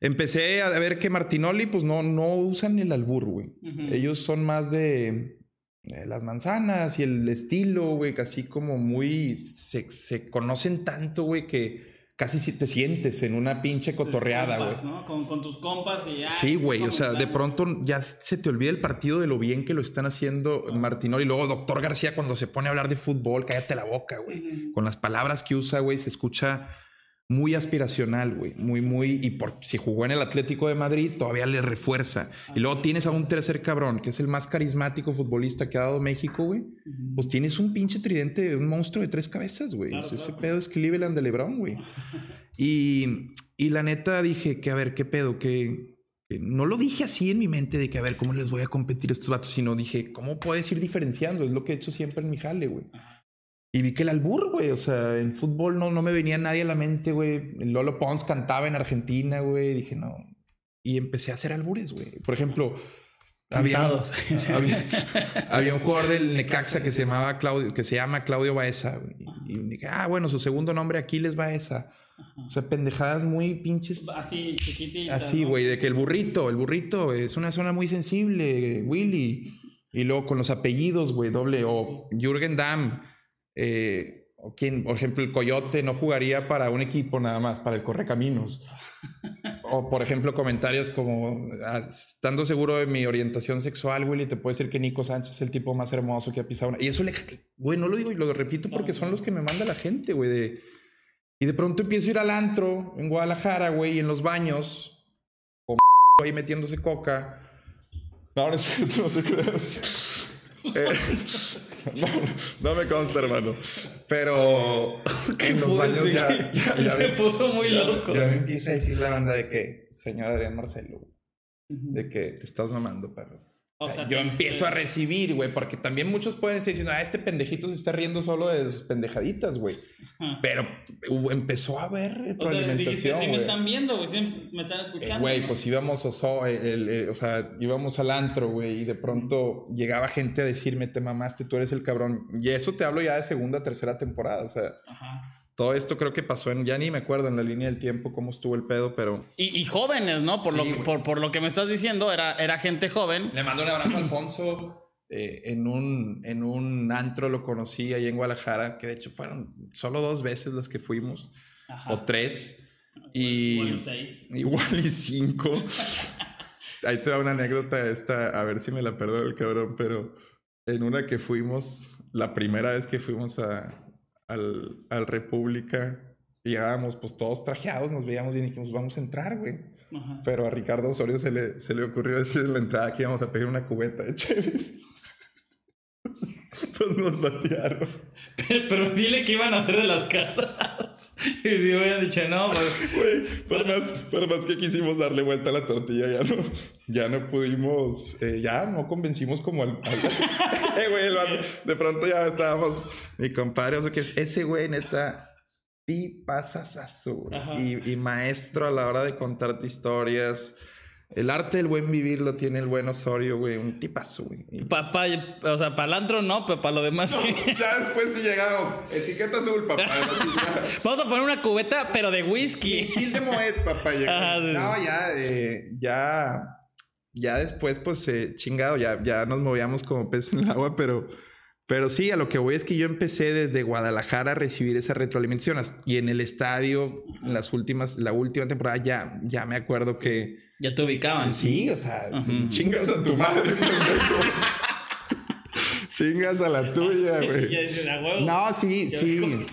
empecé a ver que Martinoli, pues no, no usan el albur, güey. Ellos son más de, de las manzanas y el estilo, güey, casi como muy. Se, se conocen tanto, güey, que casi si te sientes en una pinche cotorreada, güey. Con, con tus compas y ya. Sí, güey, o sea, de pronto ya se te olvida el partido de lo bien que lo están haciendo Martinoli. Y luego Doctor García cuando se pone a hablar de fútbol, cállate la boca, güey. Con las palabras que usa, güey, se escucha muy aspiracional, güey. Muy, muy... Y por si jugó en el Atlético de Madrid, todavía le refuerza. Y luego tienes a un tercer cabrón, que es el más carismático futbolista que ha dado México, güey. Pues tienes un pinche tridente, un monstruo de tres cabezas, güey. Claro, O sea, Ese pedo es Cleveland de LeBron, güey. Y, y la neta dije que, a ver, ¿qué pedo? Que, que no lo dije así en mi mente de que, a ver, ¿cómo les voy a competir a estos vatos? Sino dije, ¿cómo puedes ir diferenciando? Es lo que he hecho siempre en mi jale, güey. Y vi que el albur, güey, o sea, en fútbol no, no me venía nadie a la mente, güey. Lolo Pons cantaba en Argentina, güey. Dije, no. Y empecé a hacer albures, güey. Por ejemplo, había, había, había un jugador del Necaxa que se llamaba Claudio, que se llama Claudio Baeza, güey. Y dije, ah, bueno, su segundo nombre Aquiles Baeza. O sea, pendejadas muy pinches. Así, chiquititas. Así, güey, de que el burrito, el burrito es una zona muy sensible, Willy. Y luego con los apellidos, güey, doble. O Jürgen Damm. Eh, o quien, por ejemplo, el Coyote no jugaría para un equipo nada más, para el Correcaminos. O, por ejemplo, comentarios como, ah, estando seguro de mi orientación sexual, Willy, te puedo decir que Nico Sánchez es el tipo más hermoso que ha pisado una... Y eso le... Güey, no lo digo y lo repito porque son los que me manda la gente, güey, de... Y de pronto empiezo a ir al antro en Guadalajara, güey, y en los baños, con ahí metiéndose coca. No, no cierto, no te creas. Eh, no, no me consta, hermano. Pero en los baños ya, ya, ya Se me- puso muy loco. Ya me empieza a decir la banda de que, señor Adrián Marcelo, de que te estás mamando, perro. O O sea, sea, yo empiezo a recibir, güey, porque también muchos pueden estar diciendo, ah, este pendejito se está riendo solo de sus pendejaditas, güey. Ajá. Pero empezó a haber O retroalimentación, sí me están viendo, güey, sí me están Eh, escuchando. Güey, ¿no? pues íbamos, oso, el- el- el- o sea, íbamos al antro, güey, y de pronto llegaba gente a decirme, te mamaste, tú eres el cabrón. Y eso te hablo ya de segunda, tercera temporada, o sea, Ajá. todo esto creo que pasó en, ya ni me acuerdo en la línea del tiempo cómo estuvo el pedo, pero... Y, y jóvenes, ¿no? Por, Sí, lo que, por, por lo que me estás diciendo, era, era gente joven. Le mando un abrazo a Alfonso. Eh, en, un, en un antro lo conocí ahí en Guadalajara, que de hecho fueron solo dos veces las que fuimos, Ajá. o tres. Y Igual seis. igual y cinco. Ahí te da una anécdota esta, a ver si me la perdona el cabrón, pero en una que fuimos, la primera vez que fuimos a, al, al República, llegábamos pues todos trajeados, nos veíamos bien y dijimos, vamos a entrar, güey. Ajá. Pero a Ricardo Osorio se le, se le ocurrió decir en la entrada que íbamos a pedir una cubeta de Cheves. pues nos batearon. Pero, pero dile que iban a hacer de las caras. Y si hubieran dicho, no, pues. Güey, por más, por más que quisimos darle vuelta a la tortilla, ya no, ya no pudimos, eh, ya no convencimos como al. al- eh, güey, de pronto ya estábamos, mi compadre, o sea que es ese güey, neta, y güey. Ajá. Y, y maestro a la hora de contarte historias. El arte del buen vivir lo tiene el buen Osorio, güey, un tipazo, güey. Y- Pa, pa- o sea, para el antro no, pero para lo demás sí. ya después si llegamos, etiqueta azul, papá. Vamos a poner una cubeta, pero de whisky. Misil de Moet, papá. sí. no, ya, eh, ya, ya después, pues, eh, chingado, ya, ya nos movíamos como pez en el agua, pero, pero sí, a lo que voy es que yo empecé desde Guadalajara a recibir esa retroalimentación y en el estadio, en las últimas, la última temporada, ya, ya me acuerdo que Ya te ubicaban. sí, o sea, chingas a tu madre, chingas a la tuya, Ya güey. No, sí, sí.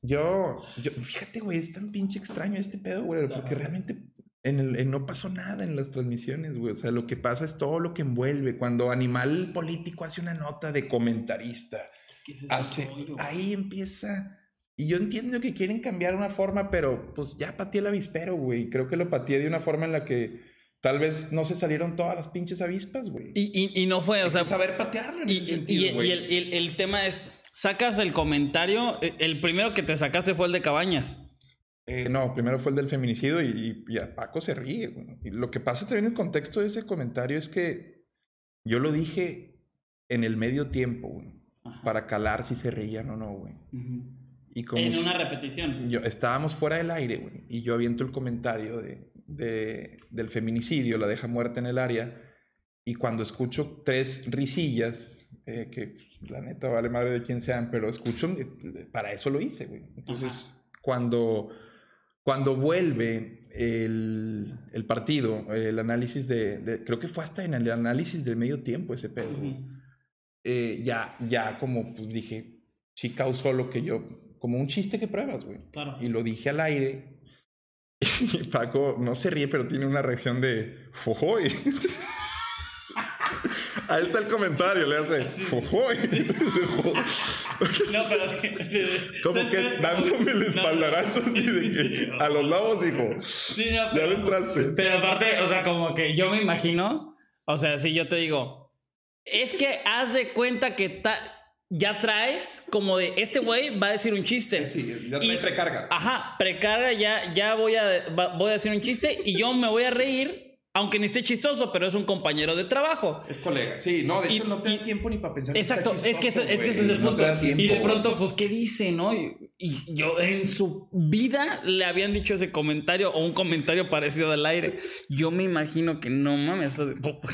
Yo, yo, fíjate, güey, es tan pinche extraño este pedo, güey, porque realmente en el, en no pasó nada en las transmisiones, güey. O sea, lo que pasa es todo lo que envuelve. Cuando Animal Político hace una nota de comentarista, Es que ese es el hace, ahí empieza. Y yo entiendo que quieren cambiar una forma, pero pues ya pateé el avispero, güey. Creo que lo pateé de una forma en la que tal vez no se salieron todas las pinches avispas, güey. Y, y, y no fue, o sea, saber patearlo en y, ese y- el, el- el tema es, sacas el comentario, eh, el primero que te sacaste fue el de Cabañas. Eh, no, primero fue el del feminicidio y, y a Paco se ríe. güey. Y lo que pasa también en el contexto de ese comentario es que yo lo dije en el medio tiempo, güey, para calar si se reían o no, güey. Y como En una repetición. yo, estábamos fuera del aire, güey, y yo aviento el comentario de, de- del feminicidio, la deja muerta en el área, y cuando escucho tres risillas, eh, que la neta vale madre de quien sean, pero escucho, eh, para eso lo hice, güey. Entonces, cuando, cuando vuelve el, el partido, el análisis de, de- creo que fue hasta en el análisis del medio tiempo ese pedo, güey Ujú. eh, ya, ya como pues dije, sí causó lo que yo, como un chiste que pruebas, güey. Claro. Y lo dije al aire. Y Paco no se ríe, pero tiene una reacción de ¡Jojoy! Ahí está el comentario, le hace ¡Jojoy! No, pero... Como que dándome el espaldarazo así de que a los lobos dijo, Sí, no, ya pero- le entraste. Pero aparte, o sea, como que yo me imagino, o sea, si yo te digo, es que haz de cuenta que ta- ya traes como de este güey va a decir un chiste. Sí, ya Y- trae precarga. Ajá, precarga, ya, ya voy, a, voy a decir un chiste y yo me voy a reír, aunque ni esté chistoso, pero es un compañero de trabajo. Es colega. Sí, no, de Y- hecho no te da y- tiempo ni para pensar. Exacto, está es que, ese- es que ese es el punto. tiempo, y de pronto, pues, ¿qué dice, no? Y, y yo en su vida le habían dicho ese comentario o un comentario parecido al aire. Yo me imagino que no mames,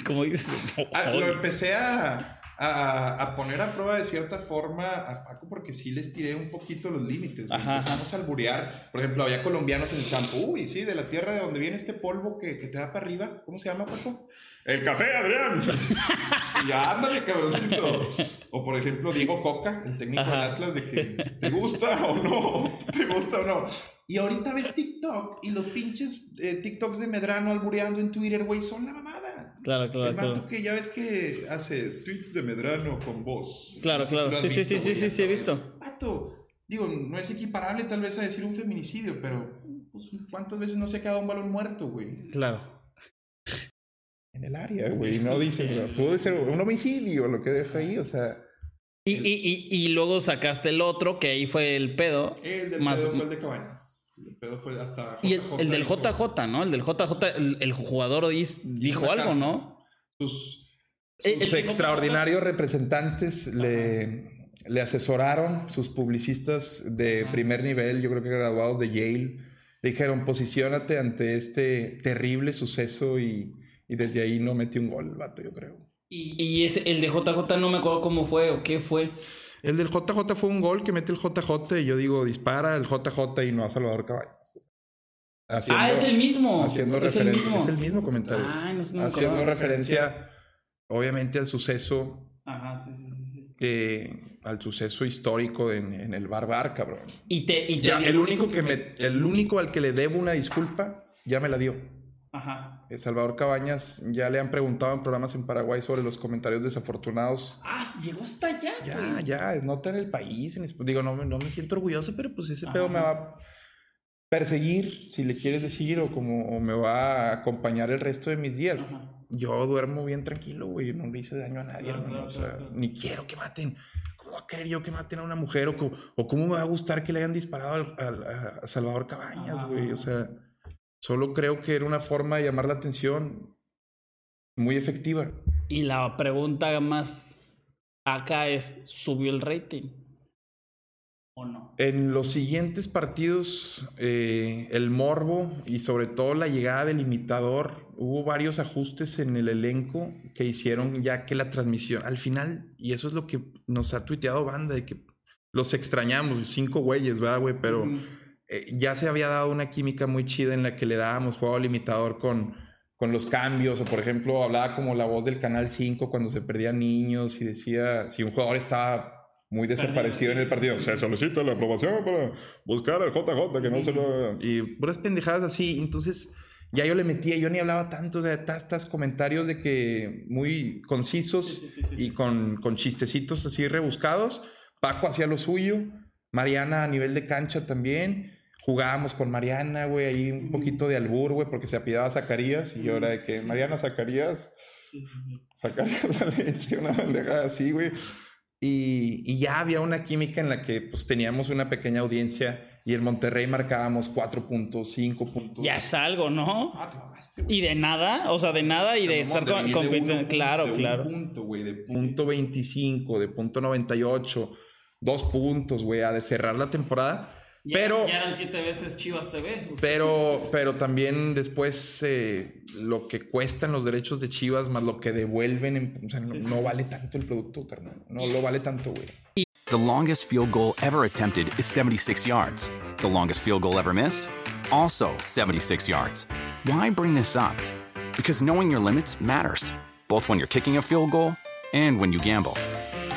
como dices. Ah, lo empecé a, a, a poner a prueba de cierta forma a Paco porque sí les tiré un poquito los límites. Empezamos a alburear. Por ejemplo, había colombianos en el campo. Uy, sí, de la tierra de donde viene este polvo que, que te da para arriba. ¿Cómo se llama, Paco? El café, Adrián. y ya, ándale, cabroncito. O por ejemplo, Diego Coca, el técnico Ajá. del Atlas, de que te gusta o no, te gusta o no. Y ahorita ves TikTok y los pinches eh, TikToks de Medrano albureando en Twitter, güey, son la mamada. Claro, claro, El vato claro. que ya ves que hace tweets de Medrano con voz. Claro, No sé claro. Sí, sí, visto, sí, sí, sí, sí, he visto. Vato, digo, no es equiparable tal vez a decir un feminicidio, pero pues, ¿cuántas veces no se ha quedado un balón muerto, güey? Claro. En el área, güey. No dices, pudo ser un homicidio lo que deja ahí, o sea. Y, y, y, y luego sacaste el otro, que ahí fue el pedo. El del Más- pedo fue el de Cabañas. El pedo fue hasta. Y el, del hizo JJ, ¿no? El del JJ, el, el jugador dijo algo. ¿no? Sus, Eh, sus el- extraordinarios representantes le, le asesoraron, sus publicistas de Ajá. primer nivel, yo creo que graduados de Yale, le dijeron, posiciónate ante este terrible suceso y, y desde ahí no metió un gol el vato, yo creo. Y, y ese, el de JJ no me acuerdo cómo fue o qué fue. El del JJ fue un gol que mete el JJ y yo digo, dispara el JJ y no a Salvador Cabañas. Haciendo- ah, es el mismo. Haciendo es el referencia. mismo. Es el mismo comentario. Ah, no, no haciendo acordaba. referencia, obviamente, al suceso Ajá, sí, sí, sí, sí. eh, al suceso histórico en, en el Barbar, cabrón. Y te. Y te Ya, el único que me, el único al que le debo una disculpa, ya me la dio. Ajá. Eh, Salvador Cabañas ya le han preguntado en programas en Paraguay sobre los comentarios desafortunados. Ah, llegó hasta allá. Ya, güey. ya, es nota en el país. en digo, no, me- no me siento orgulloso, pero pues ese pedo me va a perseguir, si le quieres decir, o como o me va a acompañar el resto de mis días. Ajá. Yo duermo bien tranquilo, güey. No le hice daño a nadie, Claro, hermano. claro, o sea, claro, ni quiero que maten. ¿Cómo va a querer yo que maten a una mujer? ¿O, cómo me va a gustar que le hayan disparado al- al- a Salvador Cabañas, Ajá. güey? O sea, solo creo que era una forma de llamar la atención muy efectiva. Y la pregunta más acá es: ¿subió el rating? ¿O no? En los siguientes partidos, eh, el morbo y sobre todo la llegada del imitador, hubo varios ajustes en el elenco que hicieron ya que la transmisión, al final, y eso es lo que nos ha tuiteado banda, de que los extrañamos, cinco güeyes, ¿verdad, güey? Pero. Eh, ya se había dado una química muy chida en la que le dábamos juego al imitador con, con los cambios, o por ejemplo, hablaba como la voz del Canal 5 cuando se perdían niños y decía si un jugador estaba muy desaparecido en el partido, se solicita la aprobación para buscar al JJ que no se lo... Y puras pendejadas así, entonces ya yo le metía, yo ni hablaba tanto de tastas comentarios de que muy concisos y con, con chistecitos así rebuscados. Paco hacía lo suyo, Mariana a nivel de cancha también. Jugábamos con Mariana, güey, ahí un poquito de albur, güey, porque se apidaba Zacarías y ahora de que Mariana Zacarías, Sí, sí, sí. Zacarías la leche, una bandejada así, güey. Y, y ya había una química en la que pues teníamos una pequeña audiencia y en Monterrey marcábamos cuatro puntos, cinco puntos. Ya es algo, ¿no? Ah. Y de nada, o sea, de nada y de estar de compitiendo. Claro, de un claro. punto, güey, de punto 25, de punto 98, dos puntos, güey, a de cerrar la temporada. Pero, Ya eran siete veces Chivas TV. pero, pero también después eh, lo que cuestan los derechos de Chivas más lo que devuelven, en- o sea, no, Sí, sí, no sí. vale tanto el producto, carnal. No lo vale tanto, güey. The longest field goal ever attempted is 76 yards. The longest field goal ever missed? Also 76 yards. Why bring this up? Because knowing your limits matters, both when you're kicking a field goal and when you gamble.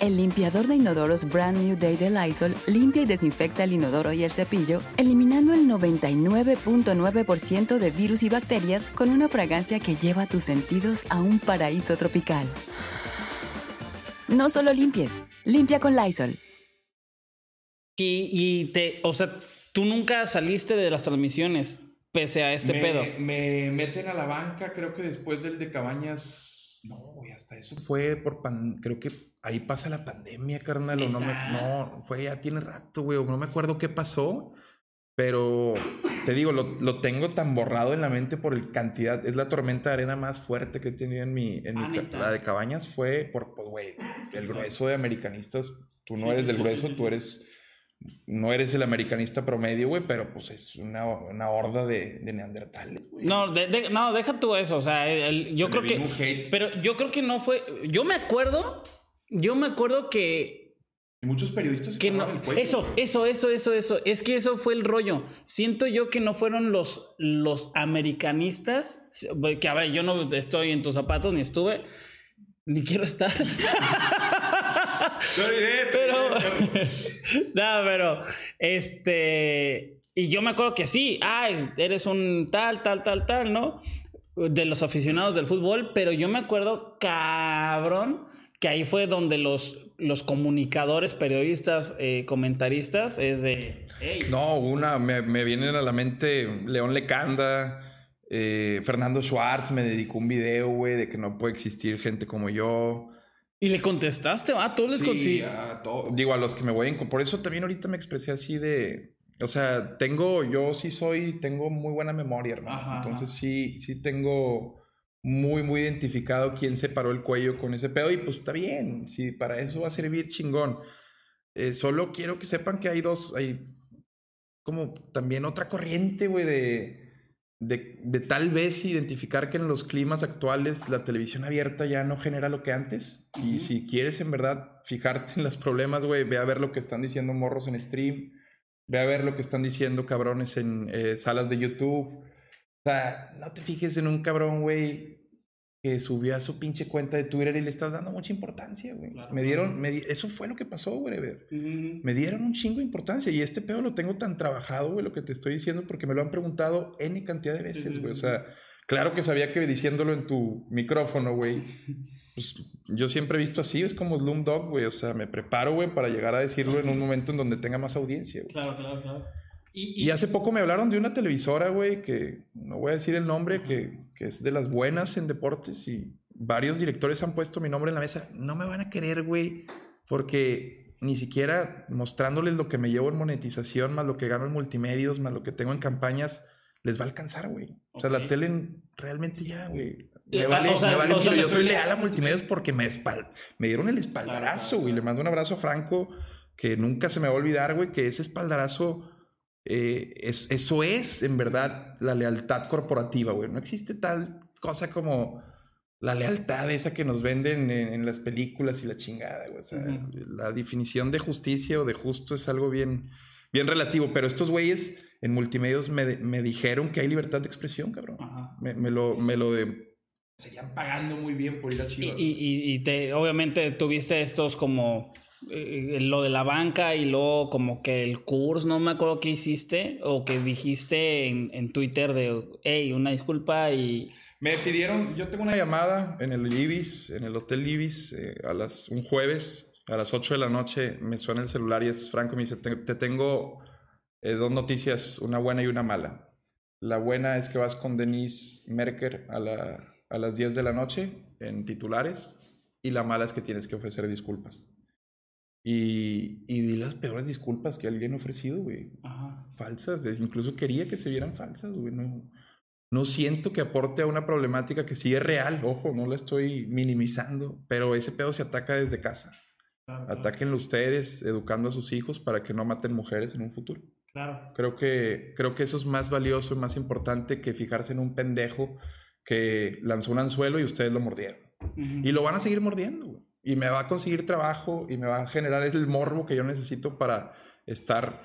El limpiador de inodoros Brand New Day de Lysol limpia y desinfecta el inodoro y el cepillo, eliminando el 99.9% de virus y bacterias con una fragancia que lleva tus sentidos a un paraíso tropical. No solo limpies, limpia con Lysol. Y, y te, o sea, tú nunca saliste de las transmisiones pese a este me, pedo. me meten a la banca, creo que después del de Cabañas. No, güey, hasta eso fue por pan. Creo que ahí pasa la pandemia, carnal. O no, me, fue ya tiene rato, güey. No me acuerdo qué pasó. Pero te digo, lo, lo tengo tan borrado en la mente por el cantidad. Es la tormenta de arena más fuerte que he tenido en mi. En mi Ah, la de Cabañas fue por, pues, güey, el grueso de americanistas. Tú no eres del grueso, tú eres no eres el americanista promedio, güey, pero pues es una, una horda de, de neandertales, güey. No, de- de- no, deja tú eso. O sea, el- yo creo que. Pero yo creo que no fue. Yo me acuerdo. Yo me acuerdo que. Y muchos periodistas que no, pararon el cuello, eso, güey. eso, eso, eso, eso. Es que eso fue el rollo. Siento yo que no fueron los, los americanistas. Que a ver, yo no estoy en tus zapatos ni estuve. Ni quiero estar. Lo diré, Pero. pero- no, pero. Este. Y yo me acuerdo que sí. Ay, eres un tal, tal, tal, tal, ¿no? De los aficionados del fútbol. Pero yo me acuerdo, cabrón, que ahí fue donde los, los comunicadores, periodistas, eh, comentaristas, es de. "Ey, No, una, me, me vienen a la mente León Lecanda, eh, Fernando Schwartz me dedicó un video, güey, de que no puede existir gente como yo. Y le contestaste, ¿va? Tú les Sí, a to- digo, a los que me voy. Por eso también ahorita me expresé así de... O sea, tengo, yo sí soy, tengo muy buena memoria, hermano. Ajá, Entonces ajá. sí, sí tengo muy, muy identificado quién se paró el cuello con ese pedo y pues está bien, sí, para eso va a servir chingón. Eh, solo quiero que sepan que hay dos, hay como también otra corriente, güey, de, de, de tal vez identificar que en los climas actuales la televisión abierta ya no genera lo que antes. Y si quieres en verdad fijarte en los problemas, güey, ve a ver lo que están diciendo morros en stream, ve a ver lo que están diciendo cabrones en eh, salas de YouTube. O sea, no te fijes en un cabrón, güey, que subió a su pinche cuenta de Twitter y le estás dando mucha importancia, güey. Claro. Me dieron, me di- eso fue lo que pasó, güey. Me dieron un chingo de importancia y este pedo lo tengo tan trabajado, güey, lo que te estoy diciendo, porque me lo han preguntado N cantidad de veces, sí, güey. sí. O sea, claro que sabía que diciéndolo en tu micrófono, güey, pues yo siempre he visto así, es como Dog, güey. O sea, me preparo, güey, para llegar a decirlo en un momento en donde tenga más audiencia, güey. Claro, claro, claro. Y, Y hace poco me hablaron de una televisora, güey, que no voy a decir el nombre, que, que es de las buenas en deportes y varios directores han puesto mi nombre en la mesa. No me van a querer, güey, porque ni siquiera mostrándoles lo que me llevo en monetización, más lo que gano en multimedios, más lo que tengo en campañas, les va a alcanzar, güey. O sea, la tele realmente ya, güey. Me vale, o sea, me vale o sea, pito. Yo soy leal a multimedios porque me, espal- me dieron el espaldarazo, güey. Le mando un abrazo a Franco, que nunca se me va a olvidar, güey, que ese espaldarazo eh, es- eso es, en verdad, la lealtad corporativa, güey. No existe tal cosa como la lealtad esa que nos venden en, en las películas y la chingada, güey. O sea, la definición de justicia o de justo es algo bien, bien relativo. Pero estos güeyes en multimedios me, me dijeron que hay libertad de expresión, cabrón. Ajá. Me, me lo, me lo de... Seguían pagando muy bien por ir a Chivas. y- y- y te, obviamente tuviste estos como eh, lo de la banca y luego como que el curso, no me acuerdo qué hiciste o que dijiste en, en Twitter de, hey, una disculpa y... Me pidieron, yo tengo una llamada en el Ibis, en el Hotel Ibis, eh, a las, un jueves a las 8 de la noche, me suena el celular y es Franco, me dice, te, te tengo eh, dos noticias, una buena y una mala. La buena es que vas con Denise Merker a, la- a las 10 de la noche en titulares y la mala es que tienes que ofrecer disculpas. Y, y di las peores disculpas que alguien ha ofrecido, güey Ajá. falsas. Incluso quería que se vieran falsas, güey. No, no siento que aporte a una problemática que sí es real. Ojo, no la estoy minimizando, pero ese pedo se ataca desde casa. Claro, claro. Atáquenlo ustedes educando a sus hijos para que no maten mujeres en un futuro. Claro. Creo que, creo que eso es más valioso y más importante que fijarse en un pendejo que lanzó un anzuelo y ustedes lo mordieron. Ujú. Y lo van a seguir mordiendo, güey. Y me va a conseguir trabajo y me va a generar el morbo que yo necesito para estar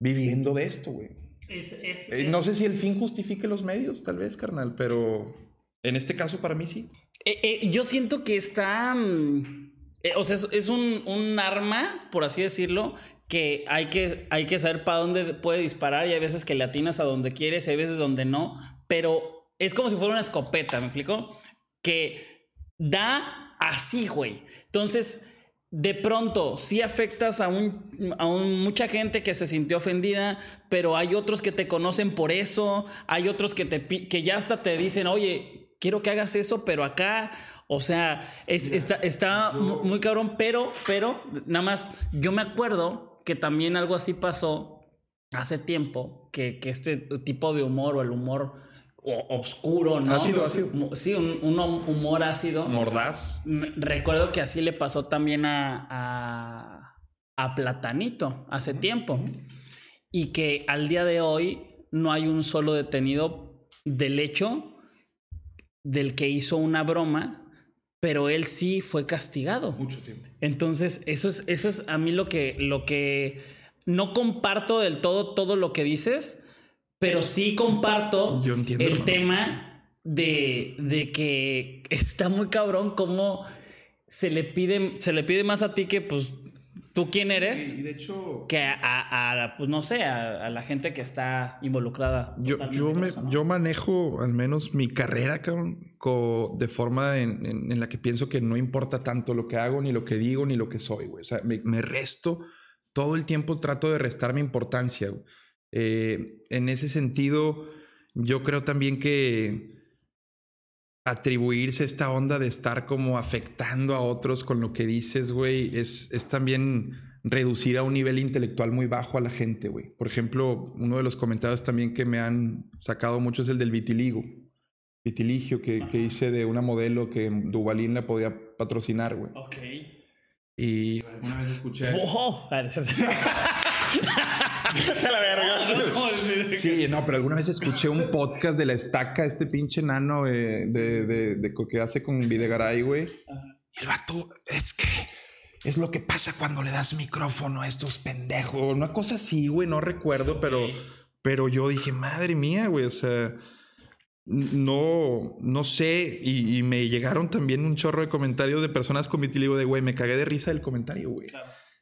viviendo de esto, güey. Es- es- Eh, no sé si el fin justifique los medios, tal vez, carnal, pero en este caso para mí sí. Eh, eh, yo siento que está. mm, eh, o sea, es, es un, un arma, por así decirlo, que hay, que hay que saber para dónde puede disparar y hay veces que le atinas a donde quieres y hay veces donde no. Pero es como si fuera una escopeta, ¿me explico? Que da así, güey. Entonces. De pronto, sí afectas a, un, a un- mucha gente que se sintió ofendida, pero hay otros que te conocen por eso, hay otros que, te, que ya hasta te dicen, oye, quiero que hagas eso, pero acá, o sea, es- está, está mu- muy cabrón, pero, pero, nada más, yo me acuerdo que también algo así pasó hace tiempo, que, que este tipo de humor o el humor o- oscuro, ¿no? Ácido, ácido. Sí, un, un humor ácido. Mordaz. Me- Recuerdo que así le pasó también a, a, a Platanito hace tiempo. Y que al día de hoy no hay un solo detenido del hecho del que hizo una broma, pero él sí fue castigado. Mucho tiempo. Entonces, eso es, eso es a mí lo que, lo que no comparto del todo todo lo que dices, pero sí comparto Yo entiendo, el hermano. tema de, de que está muy cabrón cómo se le pide, se le pide más a ti que pues tú quién eres Y de hecho, que a, a- a, pues no sé, a, a la gente que está involucrada. yo, yo, con me, eso, ¿no? yo manejo al menos mi carrera, cabrón, co- de forma en, en- en la que pienso que no importa tanto lo que hago, ni lo que digo, ni lo que soy, güey. O sea, me, me resto todo el tiempo, trato de restar mi importancia, güey. Eh, en ese sentido, yo creo también que atribuirse esta onda de estar como afectando a otros con lo que dices, güey, es, es también reducir a un nivel intelectual muy bajo a la gente, güey. Por ejemplo, uno de los comentarios también que me han sacado mucho es el del vitiligo. Vitiligio que, que hice de una modelo que Duvalín la podía patrocinar, güey. Ok. Y alguna vez escuché Oh, la verga. Sí, no, pero alguna vez escuché un podcast de la estaca, este pinche nano eh, de, de, de, que hace con Videgaray, güey. Y el vato, es que es lo que pasa cuando le das micrófono a estos pendejos. Una cosa así, güey, no recuerdo, pero, pero yo dije, madre mía, güey, o sea, no, no sé. Y, me llegaron también un chorro de comentarios de personas con vitiligo de, güey, me cagué de risa del comentario, güey.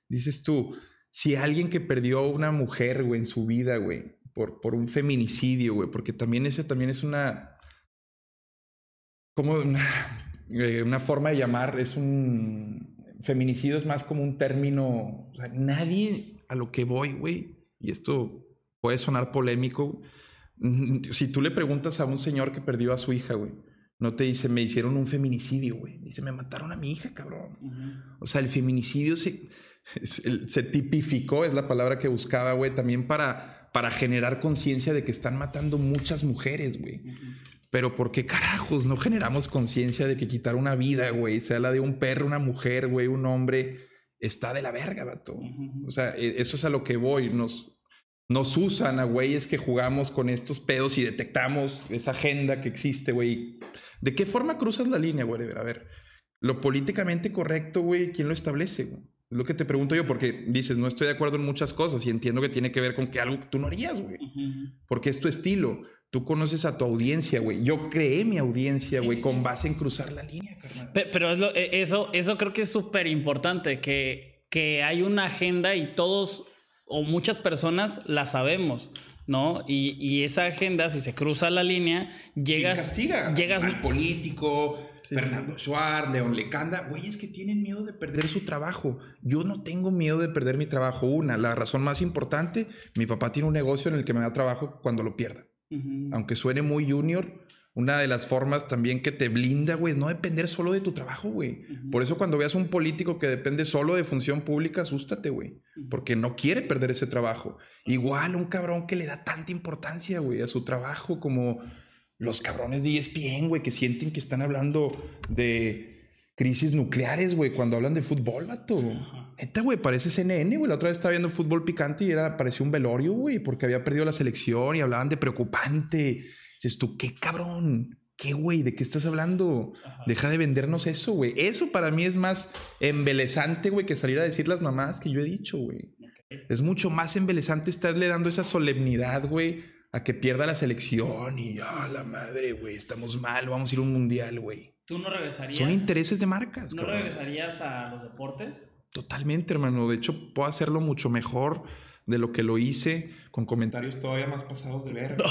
Dices tú, si alguien que perdió a una mujer, güey, en su vida, güey, por, por un feminicidio, güey, porque también ese también es una... Como una, eh, una forma de llamar, es un feminicidio es más como un término, o sea, nadie a lo que voy, güey, y esto puede sonar polémico, si tú le preguntas a un señor que perdió a su hija, güey, no te dice, me hicieron un feminicidio, güey, dice, me mataron a mi hija, cabrón. O sea, el feminicidio se, se tipificó, es la palabra que buscaba, güey, también para, para generar conciencia de que están matando muchas mujeres, güey. Pero ¿por qué carajos no generamos conciencia de que quitar una vida, güey, sea la de un perro, una mujer, güey, un hombre, está de la verga, vato? O sea, e, eso es a lo que voy. Nos, nos usan a güeyes que jugamos con estos pedos y detectamos esa agenda que existe, güey. ¿De qué forma cruzas la línea, güey? A ver, lo políticamente correcto, güey, ¿quién lo establece? Güey? Es lo que te pregunto yo, porque dices, no estoy de acuerdo en muchas cosas y entiendo que tiene que ver con que algo que tú no harías, güey. Porque es tu estilo. Tú conoces a tu audiencia, güey. Yo creé mi audiencia, güey, con base en cruzar la línea, carnal. Pero, e, eso, eso creo que es súper importante, que, que hay una agenda y todos o muchas personas la sabemos. ¿no? Y, esa agenda, si se cruza la línea, llegas. castiga? Llegas. Al político, Fernando Schwartz, León Lecanda, güeyes que tienen miedo de perder su trabajo. Yo no tengo miedo de perder mi trabajo. Una, la razón más importante, mi papá tiene un negocio en el que me da trabajo cuando lo pierda. Aunque suene muy junior, una de las formas también que te blinda, güey, es no depender solo de tu trabajo, güey. Por eso cuando veas un político que depende solo de función pública, asústate, güey. Porque no quiere perder ese trabajo. Igual un cabrón que le da tanta importancia, güey, a su trabajo como los cabrones de ESPN, güey, que sienten que están hablando de crisis nucleares, güey, cuando hablan de fútbol, vato. Neta, güey, parece CNN, güey. La otra vez estaba viendo fútbol picante y era, parecía un velorio, güey, porque había perdido la selección y hablaban de preocupante. Dices tú, qué cabrón, qué güey, ¿de qué estás hablando? Deja de vendernos eso, güey. Eso para mí es más embelezante, güey, que salir a decir las mamás que yo he dicho, güey. Es mucho más embelezante estarle dando esa solemnidad, güey, a que pierda la selección y, ah, la madre, güey, estamos mal, vamos a ir a un mundial, güey. ¿Tú no regresarías? Son intereses de marcas. ¿No regresarías a los deportes? Totalmente, hermano. De hecho, puedo hacerlo mucho mejor de lo que lo hice con comentarios todavía más pasados de ver.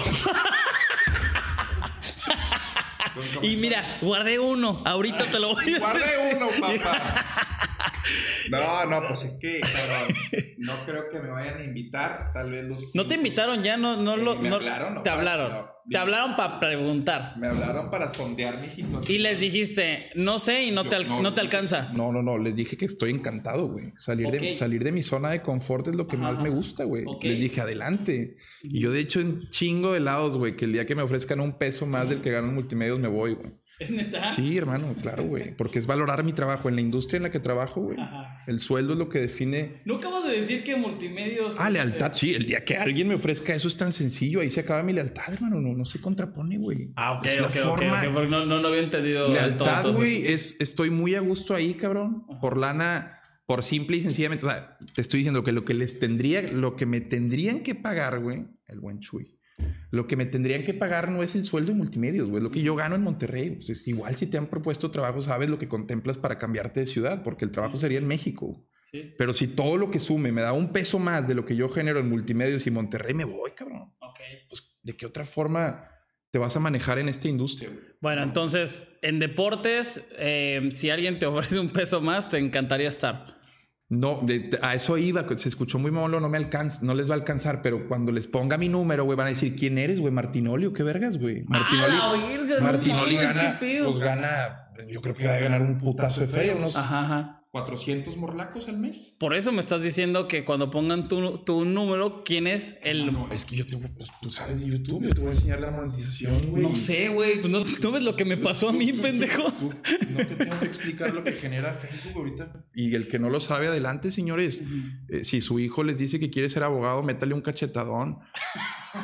y mira, guardé uno. Ahorita te lo voy a Guardé uno, papá. No, no, pues es que, no creo que me vayan a invitar. Tal vez los. ¿No te invitaron ya? ¿No, no lo.? ¿Me hablaron? te hablaron. Te hablaron para preguntar. Me hablaron para sondear mi situación. Y les dijiste, no sé y no, te, no, te alcanza. No, no, no. Les dije que estoy encantado, güey. Salir, de, salir de mi zona de confort es lo que más me gusta, güey. Les dije, adelante. Y yo, de hecho, en chingo de lados, güey, que el día que me ofrezcan un peso más del que gano en multimedios me voy, güey. ¿Es neta? Sí, hermano, claro, güey. Porque es valorar mi trabajo. En la industria en la que trabajo, güey. El sueldo es lo que define. ¿No acabas de decir que multimedios. Ah, lealtad, sí. El día que alguien me ofrezca eso es tan sencillo. Ahí se acaba mi lealtad, hermano. No, no se contrapone, güey. Ah, ok, ok, forma... No, no, había entendido. Lealtad, güey. Es, estoy muy a gusto ahí, cabrón. Por lana, por simple y sencillamente. O sea, te estoy diciendo que lo que les tendría, lo que me tendrían que pagar, güey, el buen Chuy lo que me tendrían que pagar no es el sueldo de multimedios, güey, lo que yo gano en Monterrey. Pues igual si te han propuesto trabajo, sabes lo que contemplas para cambiarte de ciudad, porque el trabajo sería en México. Pero si todo lo que sume me da un peso más de lo que yo genero en multimedios y Monterrey, me voy, cabrón. Pues, ¿de qué otra forma te vas a manejar en esta industria? Bueno, entonces, en deportes, eh, si alguien te ofrece un peso más, te encantaría estar. No, a eso iba, se escuchó muy malo, no me alcanza, no les va a alcanzar, pero cuando les ponga mi número, güey, van a decir, ¿quién eres, güey? Martinoli o qué vergas, güey. Martinoli, ah, Martinoli gana, pues gana yo creo que va a ganar un putazo de feria, unos Ajá, ajá. 400 morlacos al mes. Por eso me estás diciendo que cuando pongan tu, tu número, ¿quién es el...? No, es que yo te, pues, tú sabes de YouTube, yo te voy a enseñar la monetización, güey. No sé, güey. pues No, ¿no ves lo que me pasó a mí, Tú- tú- pendejo? tú- no te tengo que explicar lo que genera Facebook ahorita. Y el que no lo sabe, adelante, señores. Eh, si su hijo les dice que quiere ser abogado, métale un cachetadón.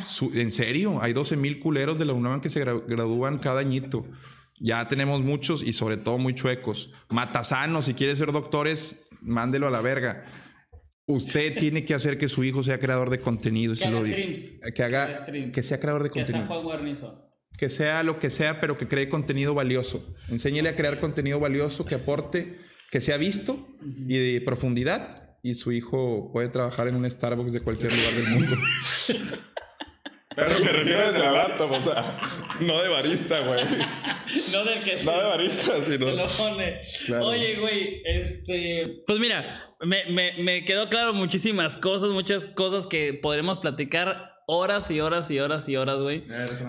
Su- en serio, hay 12 mil culeros de la UNAM que se gra- gradúan cada añito. Ya tenemos muchos y sobre todo muy chuecos. Matasanos, si quiere ser doctores, mándelo a la verga. Usted tiene que hacer que su hijo sea creador de contenido. haga streams. Que haga, Que streams. que sea creador de Que sea contenido Juan que sea lo que sea, pero que cree contenido valioso. Enséñele a crear contenido valioso que aporte, que sea visto y de profundidad. Y su hijo puede trabajar en un Starbucks de cualquier lugar del mundo. Pero me refiero desde la laptop, o sea, no de barista, güey. No del que... No de barista, sino. Te lo pone. Claro. Oye, güey, este. Pues mira, me, me, me quedó claro muchísimas cosas, muchas cosas que podremos platicar horas y horas y horas y horas, güey.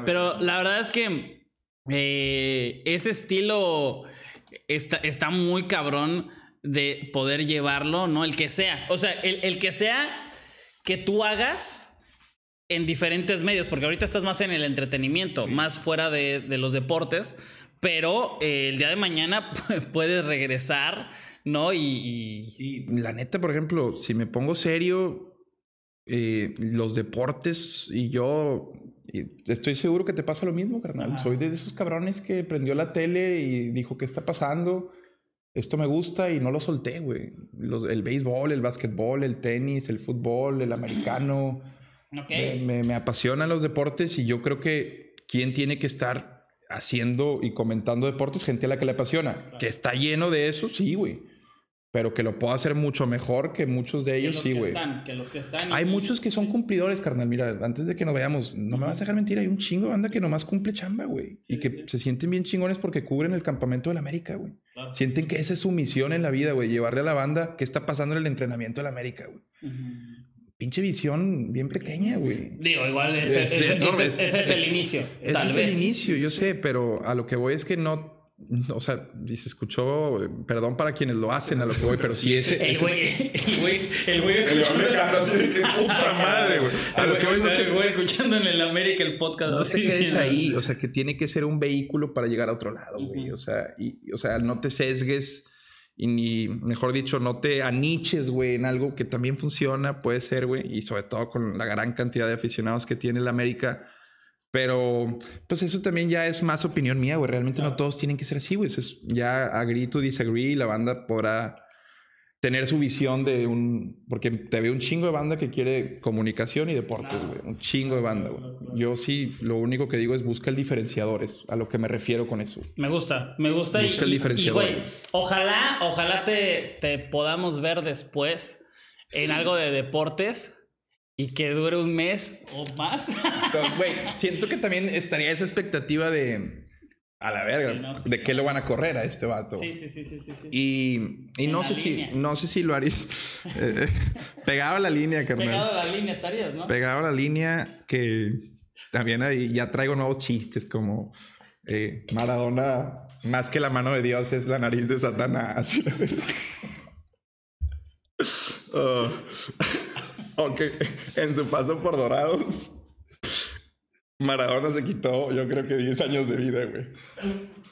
Pero la verdad es que eh, ese estilo está, está muy cabrón de poder llevarlo, ¿no? El que sea. O sea, el, el que sea que tú hagas en diferentes medios, porque ahorita estás más en el entretenimiento, más fuera de, de los deportes, pero eh, el día de mañana puedes regresar, ¿no? Y, y- Y la neta, por ejemplo, si me pongo serio, eh, los deportes y yo estoy seguro que te pasa lo mismo, carnal. Soy de esos cabrones que prendió la tele y dijo, ¿qué está pasando? Esto me gusta y no lo solté, güey. El béisbol, el básquetbol, el tenis, el fútbol, el americano. Me, me- me apasionan los deportes y yo creo que quien tiene que estar haciendo y comentando deportes, gente a la que le apasiona. Que está lleno de eso, sí, güey. Pero que lo puedo hacer mucho mejor que muchos de que ellos, los sí, que güey. están, que los que están. Hay y- muchos que son cumplidores, carnal. Mira, antes de que nos veamos, no me vas a dejar mentir. Hay un chingo de banda que nomás cumple chamba, güey. y que se sienten bien chingones porque cubren el campamento de la América, güey. Claro. Sienten que esa es su misión en la vida, güey. Llevarle a la banda qué está pasando en el entrenamiento de la América, güey. Pinche visión bien pequeña, güey. Digo, igual ese, Es- ese- es- no, ese- es- ese es el inicio. Ese tal es vez. el inicio, yo sé, pero a lo que voy es que no. O sea, y se escuchó, perdón para quienes lo hacen a lo que voy, pero sí ese. El güey, el güey, el así de que puta madre, güey. A lo que voy es no te- El güey escuchando en el América el podcast. No te quedes ahí, o sea, que tiene que ser un vehículo para llegar a otro lado, güey. O sea, y, o sea, no te sesgues y ni, mejor dicho, no te aniches, güey, en algo que también funciona, puede ser, güey, y sobre todo con la gran cantidad de aficionados que tiene la América. Pero, pues eso también ya es más opinión mía, güey. Realmente no todos tienen que ser así, güey. Es- ya agree to disagree. La banda podrá tener su visión de un... Porque te veo un chingo de banda que quiere comunicación y deportes, güey. Un chingo de banda, güey. Yo sí, lo único que digo es busca el diferenciador. Es a lo que me refiero con eso. Me gusta, me gusta. y- Busca el diferenciador. Y, güey, ojalá, ojalá te, te podamos ver después en algo de deportes y que dure un mes o más. Güey, siento que también estaría esa expectativa de... A la verga. Sí, no, sí, ¿De qué lo van a correr a este vato? sí, sí, sí, sí. Y, y no sé línea. si no sé si lo haría eh, pegado a la línea, carnal. Pegado a la línea estarías, ¿no? Pegado a la línea que también ahí ya traigo nuevos chistes como eh, Maradona, más que la mano de Dios, es la nariz de Satanás. Oh. ok, en su paso por Dorados, Maradona se quitó, yo creo que 10 años de vida, güey.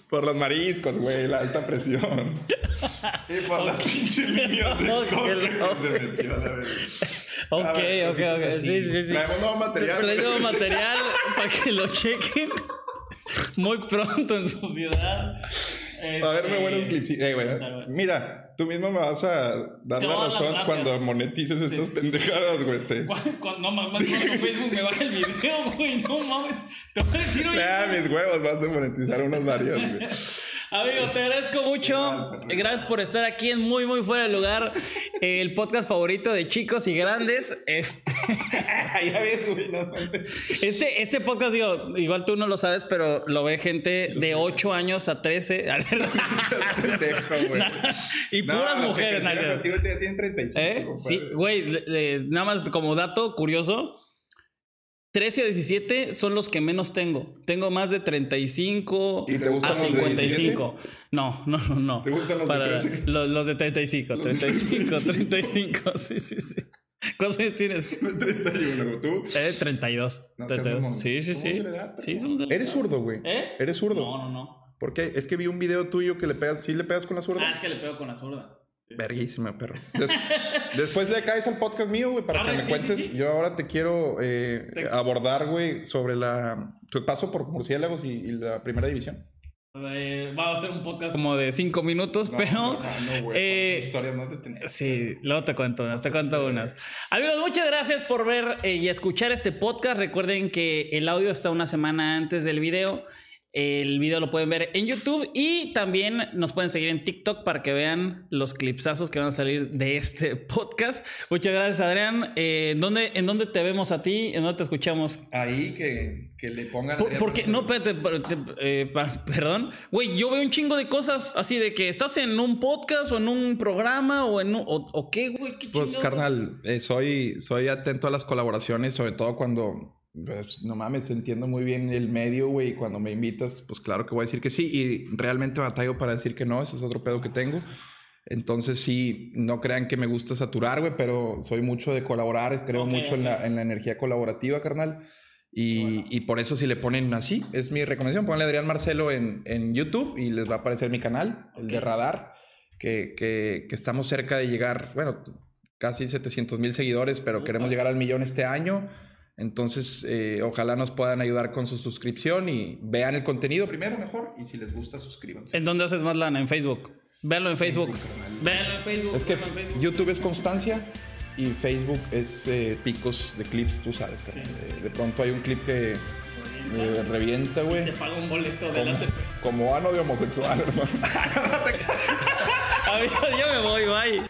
Por los mariscos, güey, la alta presión. y por las pinches líneas de coca que se metió a la. Ok, A ver, ok, ok. así. Sí, sí, sí. Traemos nuevo material. Nuevo material para que lo chequen muy pronto en su ciudad. A ver, muy Este, buenos clips. Eh, bueno. Mira, tú mismo me vas a dar la las razón cuando monetices estas pendejadas, güey. Te... no mames, cuando Facebook me baja el video, güey, no mames. Te voy a decir, oye, Ah, mis huevos, vas a monetizar unos varios, güey. Amigo, te agradezco mucho. Gracias por estar aquí en Muy, Muy Fuera de Lugar, el podcast favorito de chicos y grandes. Este, ya ves, güey, no este, este podcast, digo, igual tú no lo sabes, pero lo ve gente de 8 años a 13. Pendejo, güey. y puras mujeres, tienen 35, ¿Eh? Sí, güey, nada más como dato curioso. 13 a 17 son los que menos tengo. Tengo más de 35 ¿Y te gustan a los de 55. no, no, no, no. ¿Te gustan los de 13? Los, los de 35, 35, 35. Sí, sí, sí. ¿Cuántos años tienes? 31, ¿tú? Eh, 32. No seas 32. mamón. Sí, sí, sí. edad, Sí, somos Eres zurdo, güey. ¿Eh? Eres zurdo. No, no, no. ¿Por qué? Es que vi un video tuyo que le pegas, ¿sí le pegas con la zurda? Ah, es que le pego con la zurda. Verguísima, perro. Des- después le caes al podcast mío, güey, para que me sí, cuentes. sí, sí. Yo ahora te quiero eh, abordar, güey, sobre la tu paso por Murciélagos y, y la primera división. Eh, vamos a hacer un podcast como de 5 minutos, pero. eh, historias no te tenés. Sí, luego te cuento unas, te cuento unas. Amigos, muchas gracias por ver eh, y escuchar este podcast. Recuerden que el audio está una semana antes del video. El video lo pueden ver en YouTube y también nos pueden seguir en TikTok para que vean los clipsazos que van a salir de este podcast. Muchas gracias, Adrián. Eh, ¿en, dónde, ¿En dónde te vemos a ti? ¿En dónde te escuchamos? Ahí que, que le pongan. Por, porque, no, espérate, eh, pa- perdón. Güey, yo veo un chingo de cosas así de que estás en un podcast o en un programa o en un. ¿O, o qué, güey? ¿Qué Pues, carnal, eh, soy, soy atento a las colaboraciones, sobre todo cuando, pues, no mames, entiendo muy bien el medio, güey, y cuando me invitas, pues claro que voy a decir que sí, y realmente batallo para decir que no, ese es otro pedo que tengo. Entonces sí, no crean que me gusta saturar, güey, pero soy mucho de colaborar, creo mucho en, la, en la energía colaborativa, carnal. Y, y por eso si le ponen así, es mi recomendación, ponle Adrián Marcelo en, en YouTube y les va a aparecer mi canal, el de. Radar, que, que, que estamos cerca de llegar, bueno, casi 700 mil seguidores, pero queremos llegar al millón este año. Entonces, eh, ojalá nos puedan ayudar con su suscripción y vean el contenido primero mejor. Y si les gusta, suscríbanse. ¿En dónde haces más lana? En Facebook. Véanlo en Facebook. Véanlo en Facebook. Es que Facebook. YouTube es constancia y Facebook es eh, picos de clips, tú sabes, carnal. Eh, de pronto hay un clip que eh, revienta, güey. Te pago un boleto Como, delante. como ano de homosexual, hermano. Ya me voy, bye.